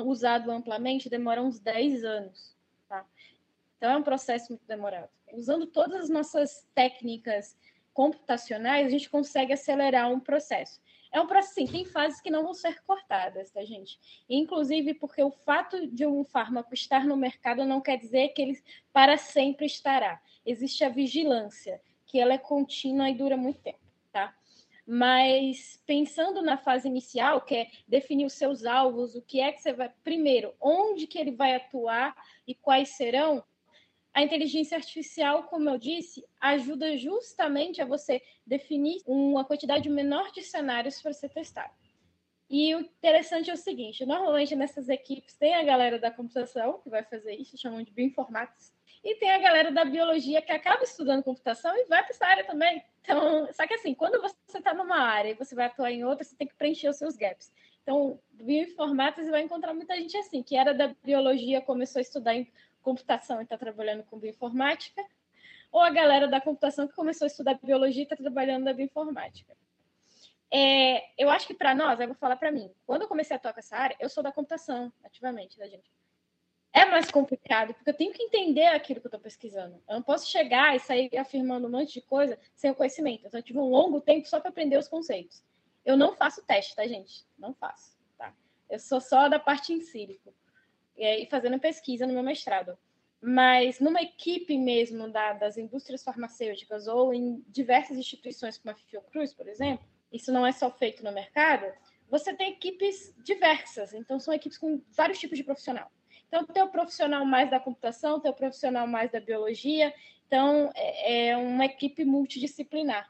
usado amplamente demora uns 10 anos. Tá? Então é um processo muito demorado. Usando todas as nossas técnicas computacionais, a gente consegue acelerar um processo. É um processo, sim, tem fases que não vão ser cortadas, tá, gente? Inclusive porque o fato de um fármaco estar no mercado não quer dizer que ele para sempre estará. Existe a vigilância, que ela é contínua e dura muito tempo? Mas pensando na fase inicial, que é definir os seus alvos, o que é que você vai. Primeiro, onde que ele vai atuar e quais serão, a inteligência artificial, como eu disse, ajuda justamente a você definir uma quantidade menor de cenários para ser testado. E o interessante é o seguinte: normalmente nessas equipes tem a galera da computação que vai fazer isso, chamam de bioinformáticos, e tem a galera da biologia que acaba estudando computação e vai para essa área também. Então, só que assim, quando você está numa área e você vai atuar em outra, você tem que preencher os seus gaps. Então, bioinformática, você vai encontrar muita gente assim, que era da biologia, começou a estudar em computação e está trabalhando com bioinformática, ou a galera da computação que começou a estudar biologia e está trabalhando na bioinformática. É, eu acho que para nós, eu vou falar para mim, quando eu comecei a atuar com essa área, eu sou da computação, ativamente, da né, gente é mais complicado, porque eu tenho que entender aquilo que eu estou pesquisando. Eu não posso chegar e sair afirmando um monte de coisa sem o conhecimento. Então, eu tive um longo tempo só para aprender os conceitos. Eu não faço teste, tá, gente? Não faço, tá? Eu sou só da parte em sílico e fazendo pesquisa no meu mestrado. Mas numa equipe mesmo da, das indústrias farmacêuticas ou em diversas instituições como a Fiocruz, por exemplo, isso não é só feito no mercado, você tem equipes diversas. Então, são equipes com vários tipos de profissional. Então, tem o profissional mais da computação, tem o profissional mais da biologia. Então, é, é uma equipe multidisciplinar.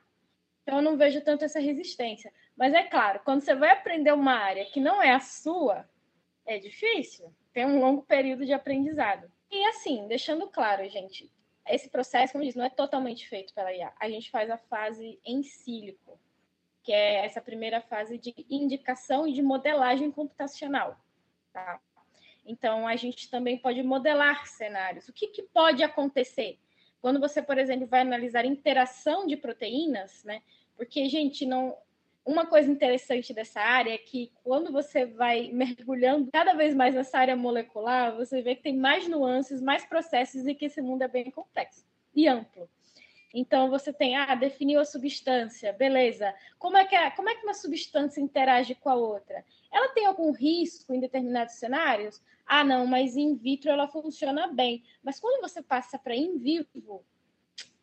Então, eu não vejo tanto essa resistência. Mas é claro, quando você vai aprender uma área que não é a sua, é difícil. Tem um longo período de aprendizado. E assim, deixando claro, gente, esse processo, como eu disse, não é totalmente feito pela IA. A gente faz a fase em sílico, que é essa primeira fase de indicação e de modelagem computacional. Tá? Então, a gente também pode modelar cenários. O que, que pode acontecer? Quando você, por exemplo, vai analisar interação de proteínas, né? Porque, gente, não. Uma coisa interessante dessa área é que quando você vai mergulhando cada vez mais nessa área molecular, você vê que tem mais nuances, mais processos e que esse mundo é bem complexo e amplo. Então você tem, ah, definiu a substância, beleza. Como é que é, como é que uma substância interage com a outra? Ela tem algum risco em determinados cenários? Ah, não, mas in vitro ela funciona bem. Mas quando você passa para in vivo,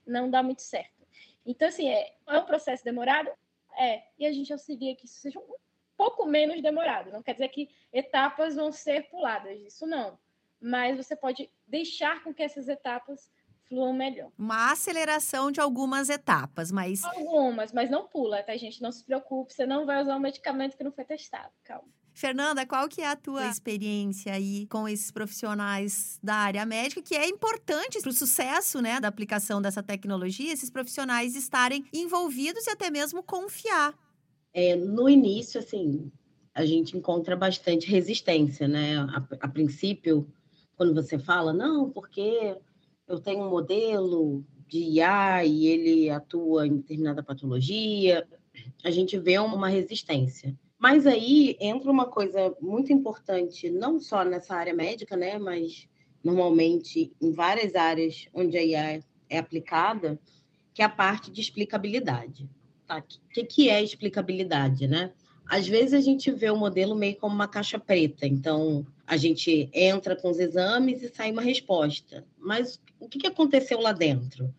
não dá muito certo. Então, assim, é, é um processo demorado? É. E a gente auxilia que isso seja um pouco menos demorado. Não quer dizer que etapas vão ser puladas, isso não. Mas você pode deixar com que essas etapas fluam melhor. Uma aceleração de algumas etapas, mas. Algumas, mas não pula, tá, gente? Não se preocupe, você não vai usar um medicamento que não foi testado. Calma. Fernanda, qual que é a tua experiência aí com esses profissionais da área médica, que é importante para o sucesso né, da aplicação dessa tecnologia, esses profissionais estarem envolvidos e até mesmo confiar? É, no início, assim, a gente encontra bastante resistência, né? A, a princípio, quando você fala, não, porque eu tenho um modelo de IA e ele atua em determinada patologia, a gente vê uma resistência. Mas aí entra uma coisa muito importante, não só nessa área médica, né, mas normalmente em várias áreas onde a IA é aplicada, que é a parte de explicabilidade. Tá? O que, que é explicabilidade, né? Às vezes a gente vê o modelo meio como uma caixa preta, então a gente entra com os exames e sai uma resposta. Mas o que, que aconteceu lá dentro?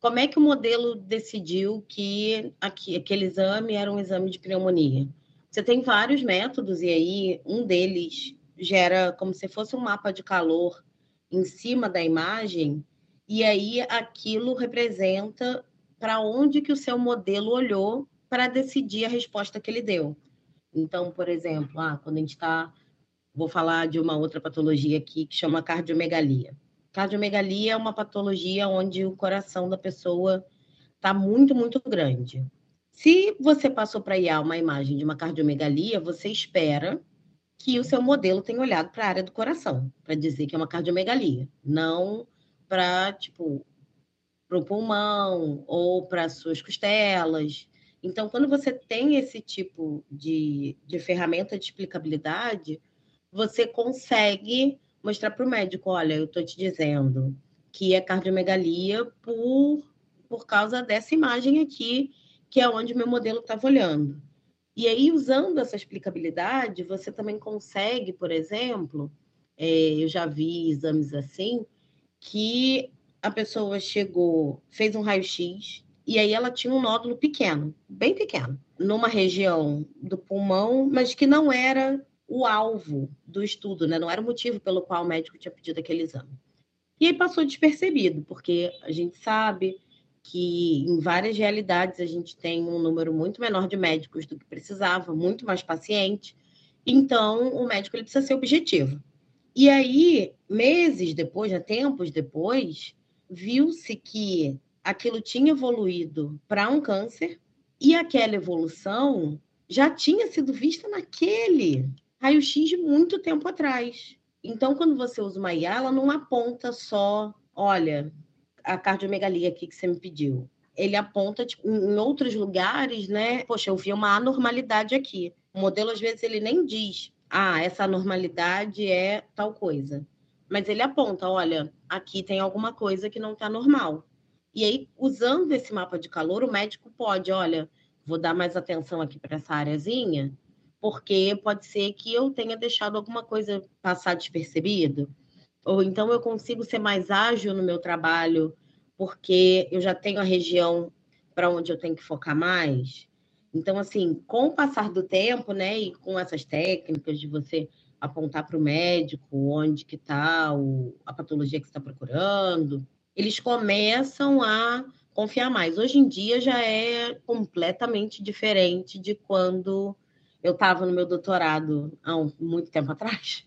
Como é que o modelo decidiu que aquele exame era um exame de pneumonia? Você tem vários métodos, e aí um deles gera como se fosse um mapa de calor em cima da imagem, e aí aquilo representa para onde que o seu modelo olhou para decidir a resposta que ele deu. Então, por exemplo, ah, quando a gente está. Vou falar de uma outra patologia aqui que chama cardiomegalia. Cardiomegalia é uma patologia onde o coração da pessoa está muito, muito grande. Se você passou para IA uma imagem de uma cardiomegalia, você espera que o seu modelo tenha olhado para a área do coração, para dizer que é uma cardiomegalia, não para, tipo, para o pulmão ou para as suas costelas. Então, quando você tem esse tipo de, de ferramenta de explicabilidade, você consegue mostrar para o médico: olha, eu estou te dizendo que é cardiomegalia por, por causa dessa imagem aqui, que é onde meu modelo estava olhando. E aí, usando essa explicabilidade, você também consegue, por exemplo, é, eu já vi exames assim, que a pessoa chegou, fez um raio-x, e aí ela tinha um nódulo pequeno, bem pequeno, numa região do pulmão, mas que não era o alvo do estudo, né? Não era o motivo pelo qual o médico tinha pedido aquele exame. E aí passou despercebido, porque a gente sabe que em várias realidades a gente tem um número muito menor de médicos do que precisava, muito mais paciente. Então, o médico ele precisa ser objetivo. E aí, meses depois, já tempos depois, viu-se que aquilo tinha evoluído para um câncer e aquela evolução já tinha sido vista naquele raio-x de muito tempo atrás. Então, quando você usa uma IA, ela não aponta só, olha, a cardiomegalia aqui que você me pediu. Ele aponta tipo, em outros lugares, né? Poxa, eu vi uma anormalidade aqui. O modelo, às vezes, ele nem diz, ah, essa anormalidade é tal coisa. Mas ele aponta, olha, aqui tem alguma coisa que não está normal. E aí, usando esse mapa de calor, o médico pode, olha, vou dar mais atenção aqui para essa áreazinha, porque pode ser que eu tenha deixado alguma coisa passar despercebido. Ou então eu consigo ser mais ágil no meu trabalho, porque eu já tenho a região para onde eu tenho que focar mais. Então, assim, com o passar do tempo, né, e com essas técnicas de você apontar para o médico onde que está a patologia que está procurando, eles começam a confiar mais. Hoje em dia já é completamente diferente de quando eu estava no meu doutorado há um, muito tempo atrás.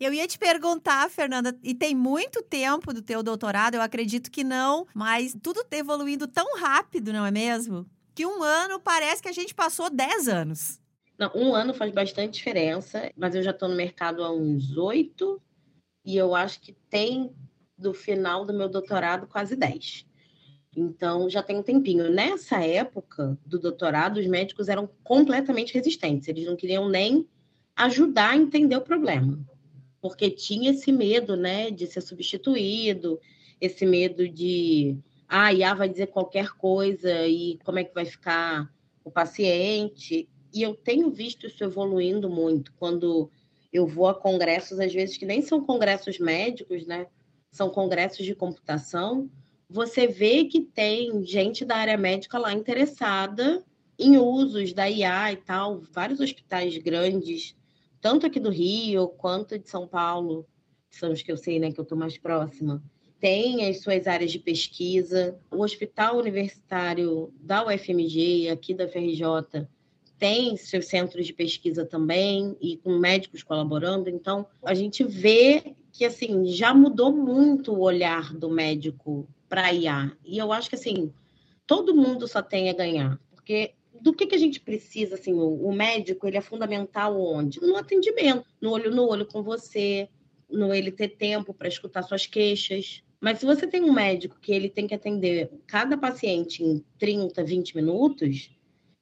Eu ia te perguntar, Fernanda, e tem muito tempo do teu doutorado, eu acredito que não, mas tudo tá evoluindo tão rápido, não é mesmo? Que um ano parece que a gente passou 10 anos. Não, um ano faz bastante diferença, mas eu já estou no mercado há uns oito e eu acho que tem do final do meu doutorado quase 10. Então, já tem um tempinho. Nessa época do doutorado, os médicos eram completamente resistentes. Eles não queriam nem ajudar a entender o problema. Porque tinha esse medo, né, de ser substituído, esse medo de, ah, a IA vai dizer qualquer coisa e como é que vai ficar o paciente. E eu tenho visto isso evoluindo muito. Quando eu vou a congressos, às vezes, que nem são congressos médicos, né? são congressos de computação, você vê que tem gente da área médica lá interessada em usos da IA e tal, vários hospitais grandes, tanto aqui do Rio quanto de São Paulo, que são os que eu sei, né, que eu estou mais próxima, tem as suas áreas de pesquisa. O Hospital Universitário da UFMG, aqui da FRJ, tem seus centros de pesquisa também e com médicos colaborando. Então, a gente vê que assim já mudou muito o olhar do médico para IA. E eu acho que assim, todo mundo só tem a ganhar, porque do que, que a gente precisa assim, o, o médico, ele é fundamental onde? No atendimento, no olho no olho com você, no ele ter tempo para escutar suas queixas, Mas se você tem um médico que ele tem que atender cada paciente em 30, 20 minutos,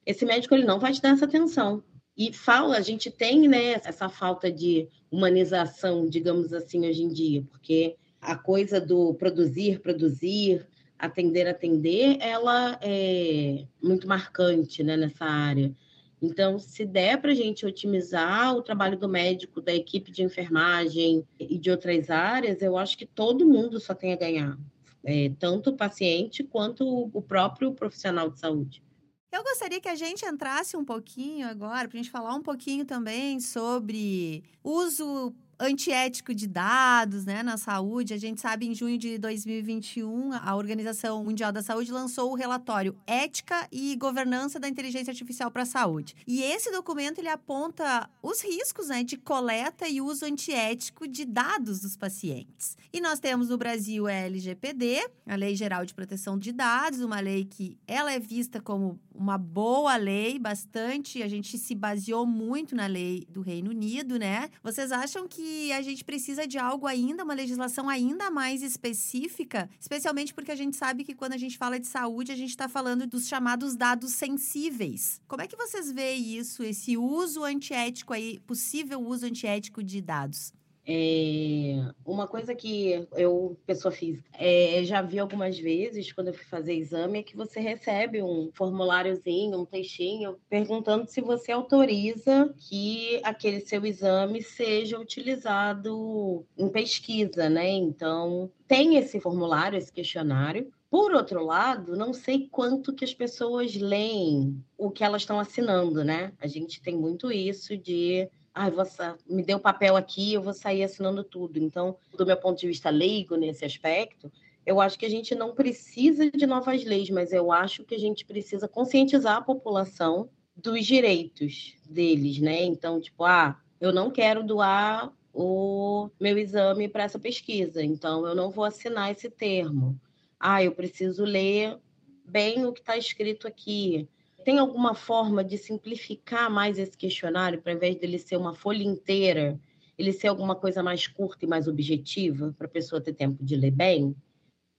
esse médico ele não vai te dar essa atenção. E fala, a gente tem né, essa falta de humanização, digamos assim, hoje em dia, porque a coisa do produzir, produzir, atender, atender, ela é muito marcante né, nessa área. Então, se der para a gente otimizar o trabalho do médico, da equipe de enfermagem e de outras áreas, eu acho que todo mundo só tem a ganhar, é, tanto o paciente quanto o próprio profissional de saúde. Eu gostaria que a gente entrasse um pouquinho agora, para a gente falar um pouquinho também sobre uso antiético de dados né, na saúde. A gente sabe, em junho de 2021, a Organização Mundial da Saúde lançou o relatório Ética e Governança da Inteligência Artificial para a Saúde. E esse documento ele aponta os riscos né, de coleta e uso antiético de dados dos pacientes. E nós temos no Brasil a LGPD, a Lei Geral de Proteção de Dados, uma lei que ela é vista como uma boa lei, bastante. A gente se baseou muito na lei do Reino Unido, né? Vocês acham que a gente precisa de algo ainda, uma legislação ainda mais específica, especialmente porque a gente sabe que quando a gente fala de saúde, a gente está falando dos chamados dados sensíveis. Como é que vocês veem isso, esse uso antiético aí, possível uso antiético de dados? É, uma coisa que eu, pessoa física, é, já vi algumas vezes quando eu fui fazer exame é que você recebe um formuláriozinho, um textinho, perguntando se você autoriza que aquele seu exame seja utilizado em pesquisa, né? Então, tem esse formulário, esse questionário. Por outro lado, não sei quanto que as pessoas leem o que elas estão assinando, né? A gente tem muito isso de ai, você me deu papel aqui, eu vou sair assinando tudo. Então, do meu ponto de vista leigo nesse aspecto, eu acho que a gente não precisa de novas leis, mas eu acho que a gente precisa conscientizar a população dos direitos deles, né? Então, tipo, ah, eu não quero doar o meu exame para essa pesquisa, então eu não vou assinar esse termo. Ah, eu preciso ler bem o que está escrito aqui. Tem alguma forma de simplificar mais esse questionário, para invés dele ser uma folha inteira, ele ser alguma coisa mais curta e mais objetiva, para a pessoa ter tempo de ler bem?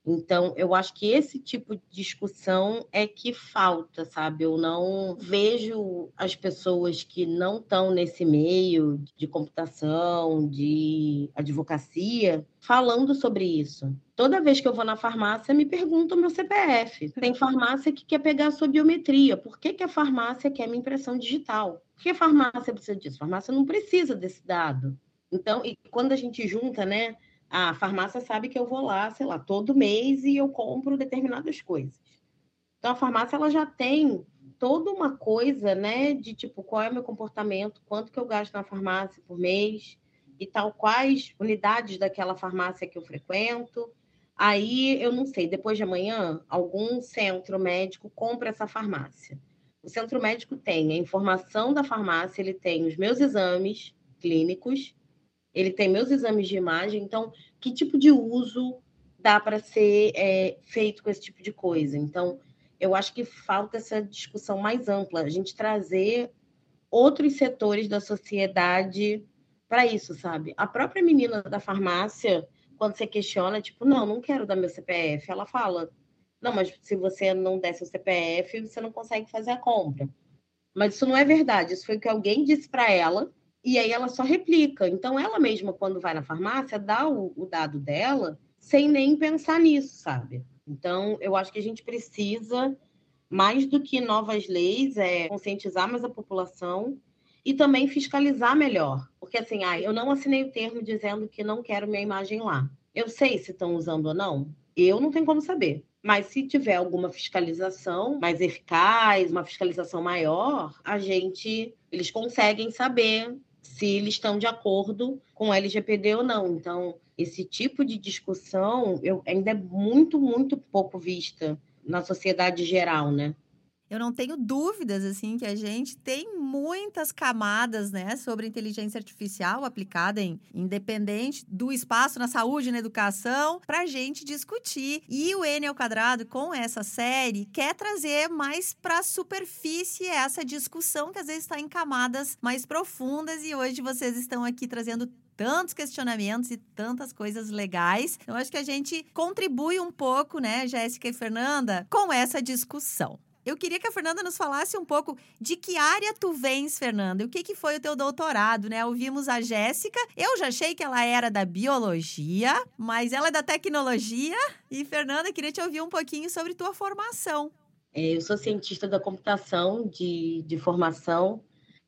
Então, eu acho que esse tipo de discussão é que falta, sabe? Eu não vejo as pessoas que não estão nesse meio de computação, de advocacia, falando sobre isso. Toda vez que eu vou na farmácia, me perguntam meu CPF. Tem farmácia que quer pegar a sua biometria. Por que, que a farmácia quer minha impressão digital? Por que a farmácia precisa disso? A farmácia não precisa desse dado. Então, e quando a gente junta, né? A farmácia sabe que eu vou lá, sei lá, todo mês e eu compro determinadas coisas. Então a farmácia ela já tem toda uma coisa, né, de tipo qual é o meu comportamento, quanto que eu gasto na farmácia por mês e tal quais unidades daquela farmácia que eu frequento. Aí eu não sei, depois de amanhã algum centro médico compra essa farmácia. O centro médico tem a informação da farmácia, ele tem os meus exames clínicos, ele tem meus exames de imagem, então, que tipo de uso dá para ser é, feito com esse tipo de coisa? Então, eu acho que falta essa discussão mais ampla, a gente trazer outros setores da sociedade para isso, sabe? A própria menina da farmácia, quando você questiona, tipo, não, não quero dar meu CPF, ela fala, não, mas se você não der seu CPF, você não consegue fazer a compra. Mas isso não é verdade, isso foi o que alguém disse para ela, e aí ela só replica. Então, ela mesma, quando vai na farmácia, dá o, o dado dela sem nem pensar nisso, sabe? Então, eu acho que a gente precisa, mais do que novas leis, é conscientizar mais a população e também fiscalizar melhor. Porque, assim, ah, eu não assinei o termo dizendo que não quero minha imagem lá. Eu sei se estão usando ou não. Eu não tenho como saber. Mas se tiver alguma fiscalização mais eficaz, uma fiscalização maior, a gente, eles conseguem saber se eles estão de acordo com o LGPD ou não. Então, esse tipo de discussão eu, ainda é muito, muito pouco vista na sociedade geral, né? Eu não tenho dúvidas, assim, que a gente tem muitas camadas, né, sobre inteligência artificial aplicada em independente do espaço na saúde, na educação, para a gente discutir. E o N ao quadrado, com essa série, quer trazer mais para a superfície essa discussão que às vezes está em camadas mais profundas. E hoje vocês estão aqui trazendo tantos questionamentos e tantas coisas legais. Eu acho que a gente contribui um pouco, né, Jéssica e Fernanda, com essa discussão. Eu queria que a Fernanda nos falasse um pouco de que área tu vens, Fernanda, o que, que foi o teu doutorado, né? Ouvimos a Jéssica, eu já achei que ela era da biologia, mas ela é da tecnologia. E, Fernanda, queria te ouvir um pouquinho sobre tua formação. É, eu sou cientista da computação de, de formação,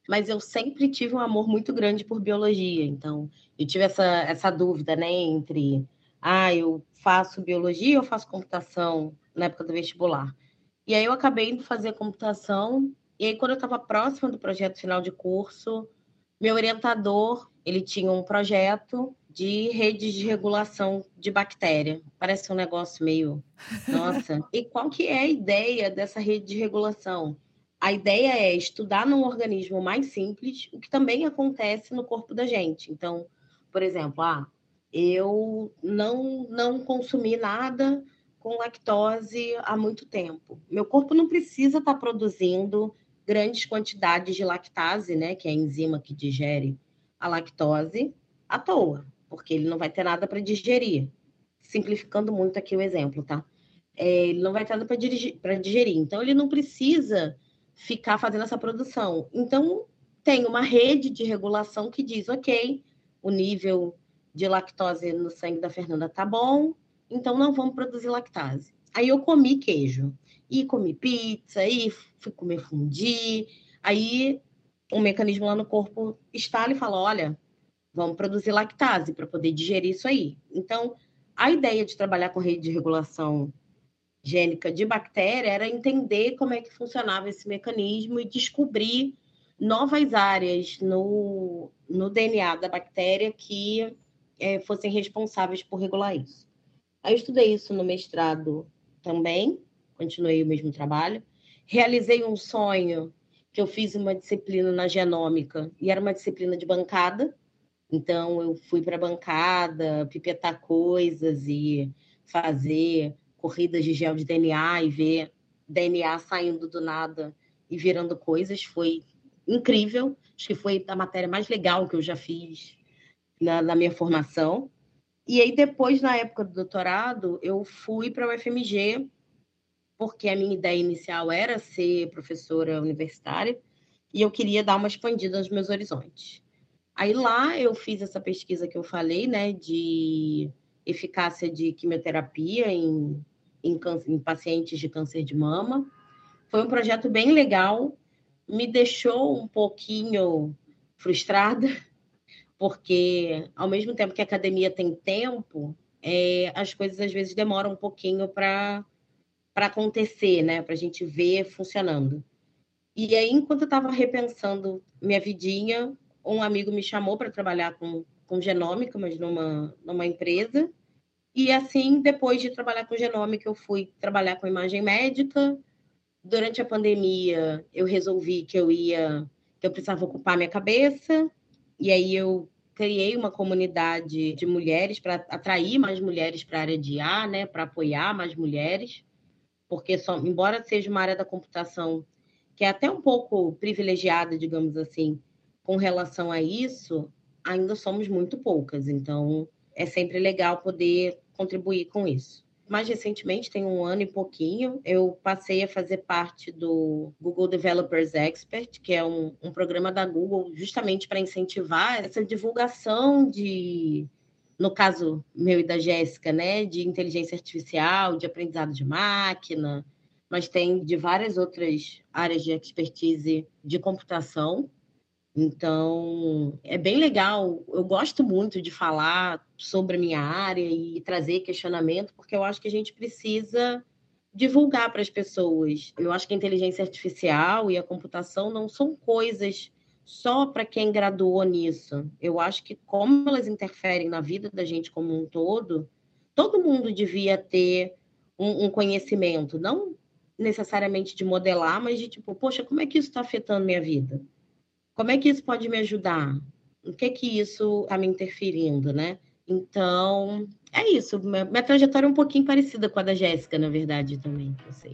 mas eu sempre tive um amor muito grande por biologia. Então, eu tive essa, essa dúvida, né, entre, ah, eu faço biologia ou faço computação na época do vestibular. E aí eu acabei indo fazer computação. E aí, quando eu estava próxima do projeto final de curso, meu orientador, ele tinha um projeto de redes de regulação de bactéria. Parece um negócio meio... Nossa! e qual que é a ideia dessa rede de regulação? A ideia é estudar num organismo mais simples, o que também acontece no corpo da gente. Então, por exemplo, ah, eu não, não consumi nada com lactose há muito tempo. Meu corpo não precisa estar tá produzindo grandes quantidades de lactase, né, que é a enzima que digere a lactose, à toa, porque ele não vai ter nada para digerir. Simplificando muito aqui o exemplo, tá? É, ele não vai ter nada para digerir. Então, ele não precisa ficar fazendo essa produção. Então, tem uma rede de regulação que diz, ok, o nível de lactose no sangue da Fernanda tá bom, então não vamos produzir lactase. Aí eu comi queijo, e comi pizza, e fui comer fundi. Aí um mecanismo lá no corpo estala e fala: olha, vamos produzir lactase para poder digerir isso aí. Então, a ideia de trabalhar com rede de regulação gênica de bactéria era entender como é que funcionava esse mecanismo e descobrir novas áreas no, no DNA da bactéria que é, fossem responsáveis por regular isso. Aí eu estudei isso no mestrado também, continuei o mesmo trabalho. Realizei um sonho que eu fiz uma disciplina na genômica e era uma disciplina de bancada. Então eu fui para bancada, pipetar coisas e fazer corridas de gel de DNA e ver DNA saindo do nada e virando coisas. Foi incrível. Acho que foi a matéria mais legal que eu já fiz na, na minha formação. E aí, depois, na época do doutorado, eu fui para o UFMG, porque a minha ideia inicial era ser professora universitária e eu queria dar uma expandida nos meus horizontes. Aí lá eu fiz essa pesquisa que eu falei, né, de eficácia de quimioterapia em, em, em pacientes de câncer de mama. Foi um projeto bem legal, me deixou um pouquinho frustrada, porque ao mesmo tempo que a academia tem tempo, é, as coisas às vezes demoram um pouquinho para acontecer, né? Para a gente ver funcionando. E aí, enquanto eu estava repensando minha vidinha, um amigo me chamou para trabalhar com, com genômica, mas numa, numa empresa. E assim, depois de trabalhar com genômica, eu fui trabalhar com imagem médica. Durante a pandemia, eu resolvi que eu ia, que eu precisava ocupar minha cabeça. E aí eu criei uma comunidade de mulheres para atrair mais mulheres para a área de IA, né, para apoiar mais mulheres, porque só, embora seja uma área da computação que é até um pouco privilegiada, digamos assim, com relação a isso, ainda somos muito poucas. Então, é sempre legal poder contribuir com isso mais recentemente, tem um ano e pouquinho, eu passei a fazer parte do Google Developers Expert, que é um, um programa da Google justamente para incentivar essa divulgação de, no caso meu e da Jéssica, né, de inteligência artificial, de aprendizado de máquina, mas tem de várias outras áreas de expertise de computação. Então, é bem legal. Eu gosto muito de falar sobre a minha área e trazer questionamento, porque eu acho que a gente precisa divulgar para as pessoas. Eu acho que a inteligência artificial e a computação não são coisas só para quem graduou nisso. Eu acho que, como elas interferem na vida da gente como um todo, todo mundo devia ter um, um conhecimento, não necessariamente de modelar, mas de tipo, poxa, como é que isso está afetando minha vida? Como é que isso pode me ajudar? O que é que isso está me interferindo, né? Então, é isso. Minha, trajetória é um pouquinho parecida com a da Jéssica, na verdade, também, eu sei.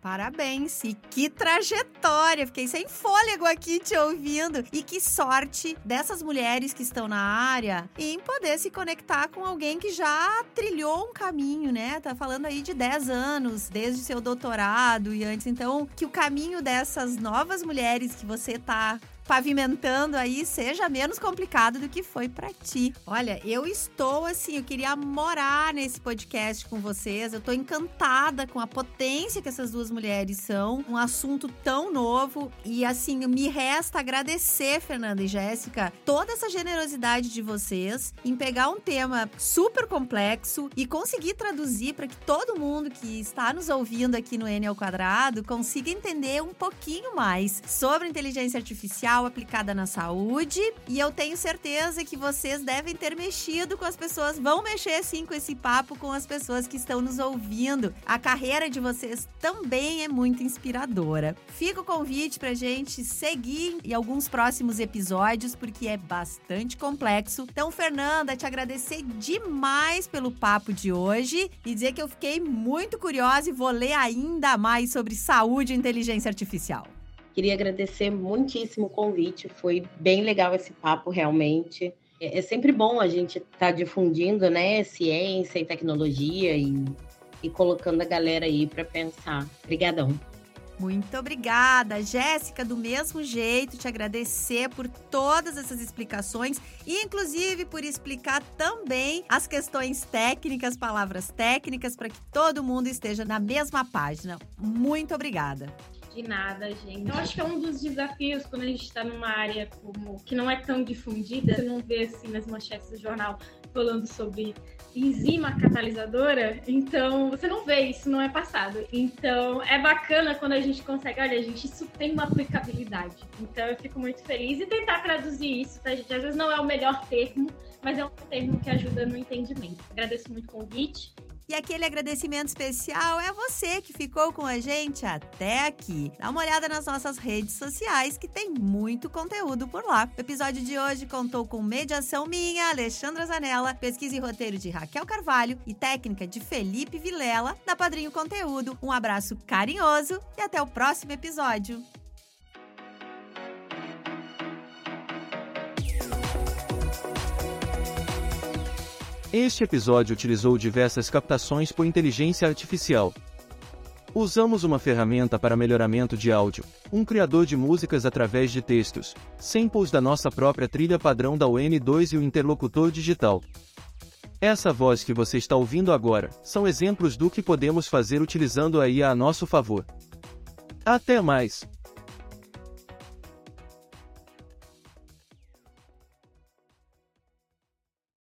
Parabéns! E que trajetória! Fiquei sem fôlego aqui te ouvindo. E que sorte dessas mulheres que estão na área em poder se conectar com alguém que já trilhou um caminho, né? Tá falando aí de 10 anos, desde seu doutorado e antes. Então, que o caminho dessas novas mulheres que você tá pavimentando aí seja menos complicado do que foi para ti. Olha, eu estou assim, eu queria morar nesse podcast com vocês. Eu tô encantada com a potência que essas duas mulheres são, um assunto tão novo e assim, me resta agradecer, Fernanda e Jéssica, toda essa generosidade de vocês em pegar um tema super complexo e conseguir traduzir para que todo mundo que está nos ouvindo aqui no N ao quadrado consiga entender um pouquinho mais sobre inteligência artificial aplicada na saúde. E eu tenho certeza que vocês devem ter mexido com as pessoas, vão mexer sim com esse papo com as pessoas que estão nos ouvindo. A carreira de vocês também é muito inspiradora. Fica o convite pra gente seguir em alguns próximos episódios, porque é bastante complexo. Então, Fernanda, te agradecer demais pelo papo de hoje e dizer que eu fiquei muito curiosa e vou ler ainda mais sobre saúde e inteligência artificial. Queria agradecer muitíssimo o convite, foi bem legal esse papo, realmente. É, é sempre bom a gente estar tá difundindo né, ciência e tecnologia e, e colocando a galera aí para pensar. Obrigadão. Muito obrigada, Jéssica. Do mesmo jeito, te agradecer por todas essas explicações e, inclusive, por explicar também as questões técnicas, palavras técnicas, para que todo mundo esteja na mesma página. Muito obrigada. De nada, gente. Eu acho que é um dos desafios quando a gente está numa área como que não é tão difundida, você não vê assim nas manchetes do jornal falando sobre enzima catalisadora, então você não vê isso, não é passado. Então é bacana quando a gente consegue, olha, gente, isso tem uma aplicabilidade. Então eu fico muito feliz e tentar traduzir isso, tá, gente? Às vezes não é o melhor termo, mas é um termo que ajuda no entendimento. Agradeço muito o convite e aquele agradecimento especial é você que ficou com a gente até aqui. Dá uma olhada nas nossas redes sociais que tem muito conteúdo por lá. O episódio de hoje contou com mediação minha, Alexandra Zanella, pesquisa e roteiro de Raquel Carvalho e técnica de Felipe Vilela, da Padrinho Conteúdo. Um abraço carinhoso e até o próximo episódio. Este episódio utilizou diversas captações por inteligência artificial. Usamos uma ferramenta para melhoramento de áudio, um criador de músicas através de textos, samples da nossa própria trilha padrão da UN2 e o interlocutor digital. Essa voz que você está ouvindo agora são exemplos do que podemos fazer utilizando a IA a nosso favor. Até mais!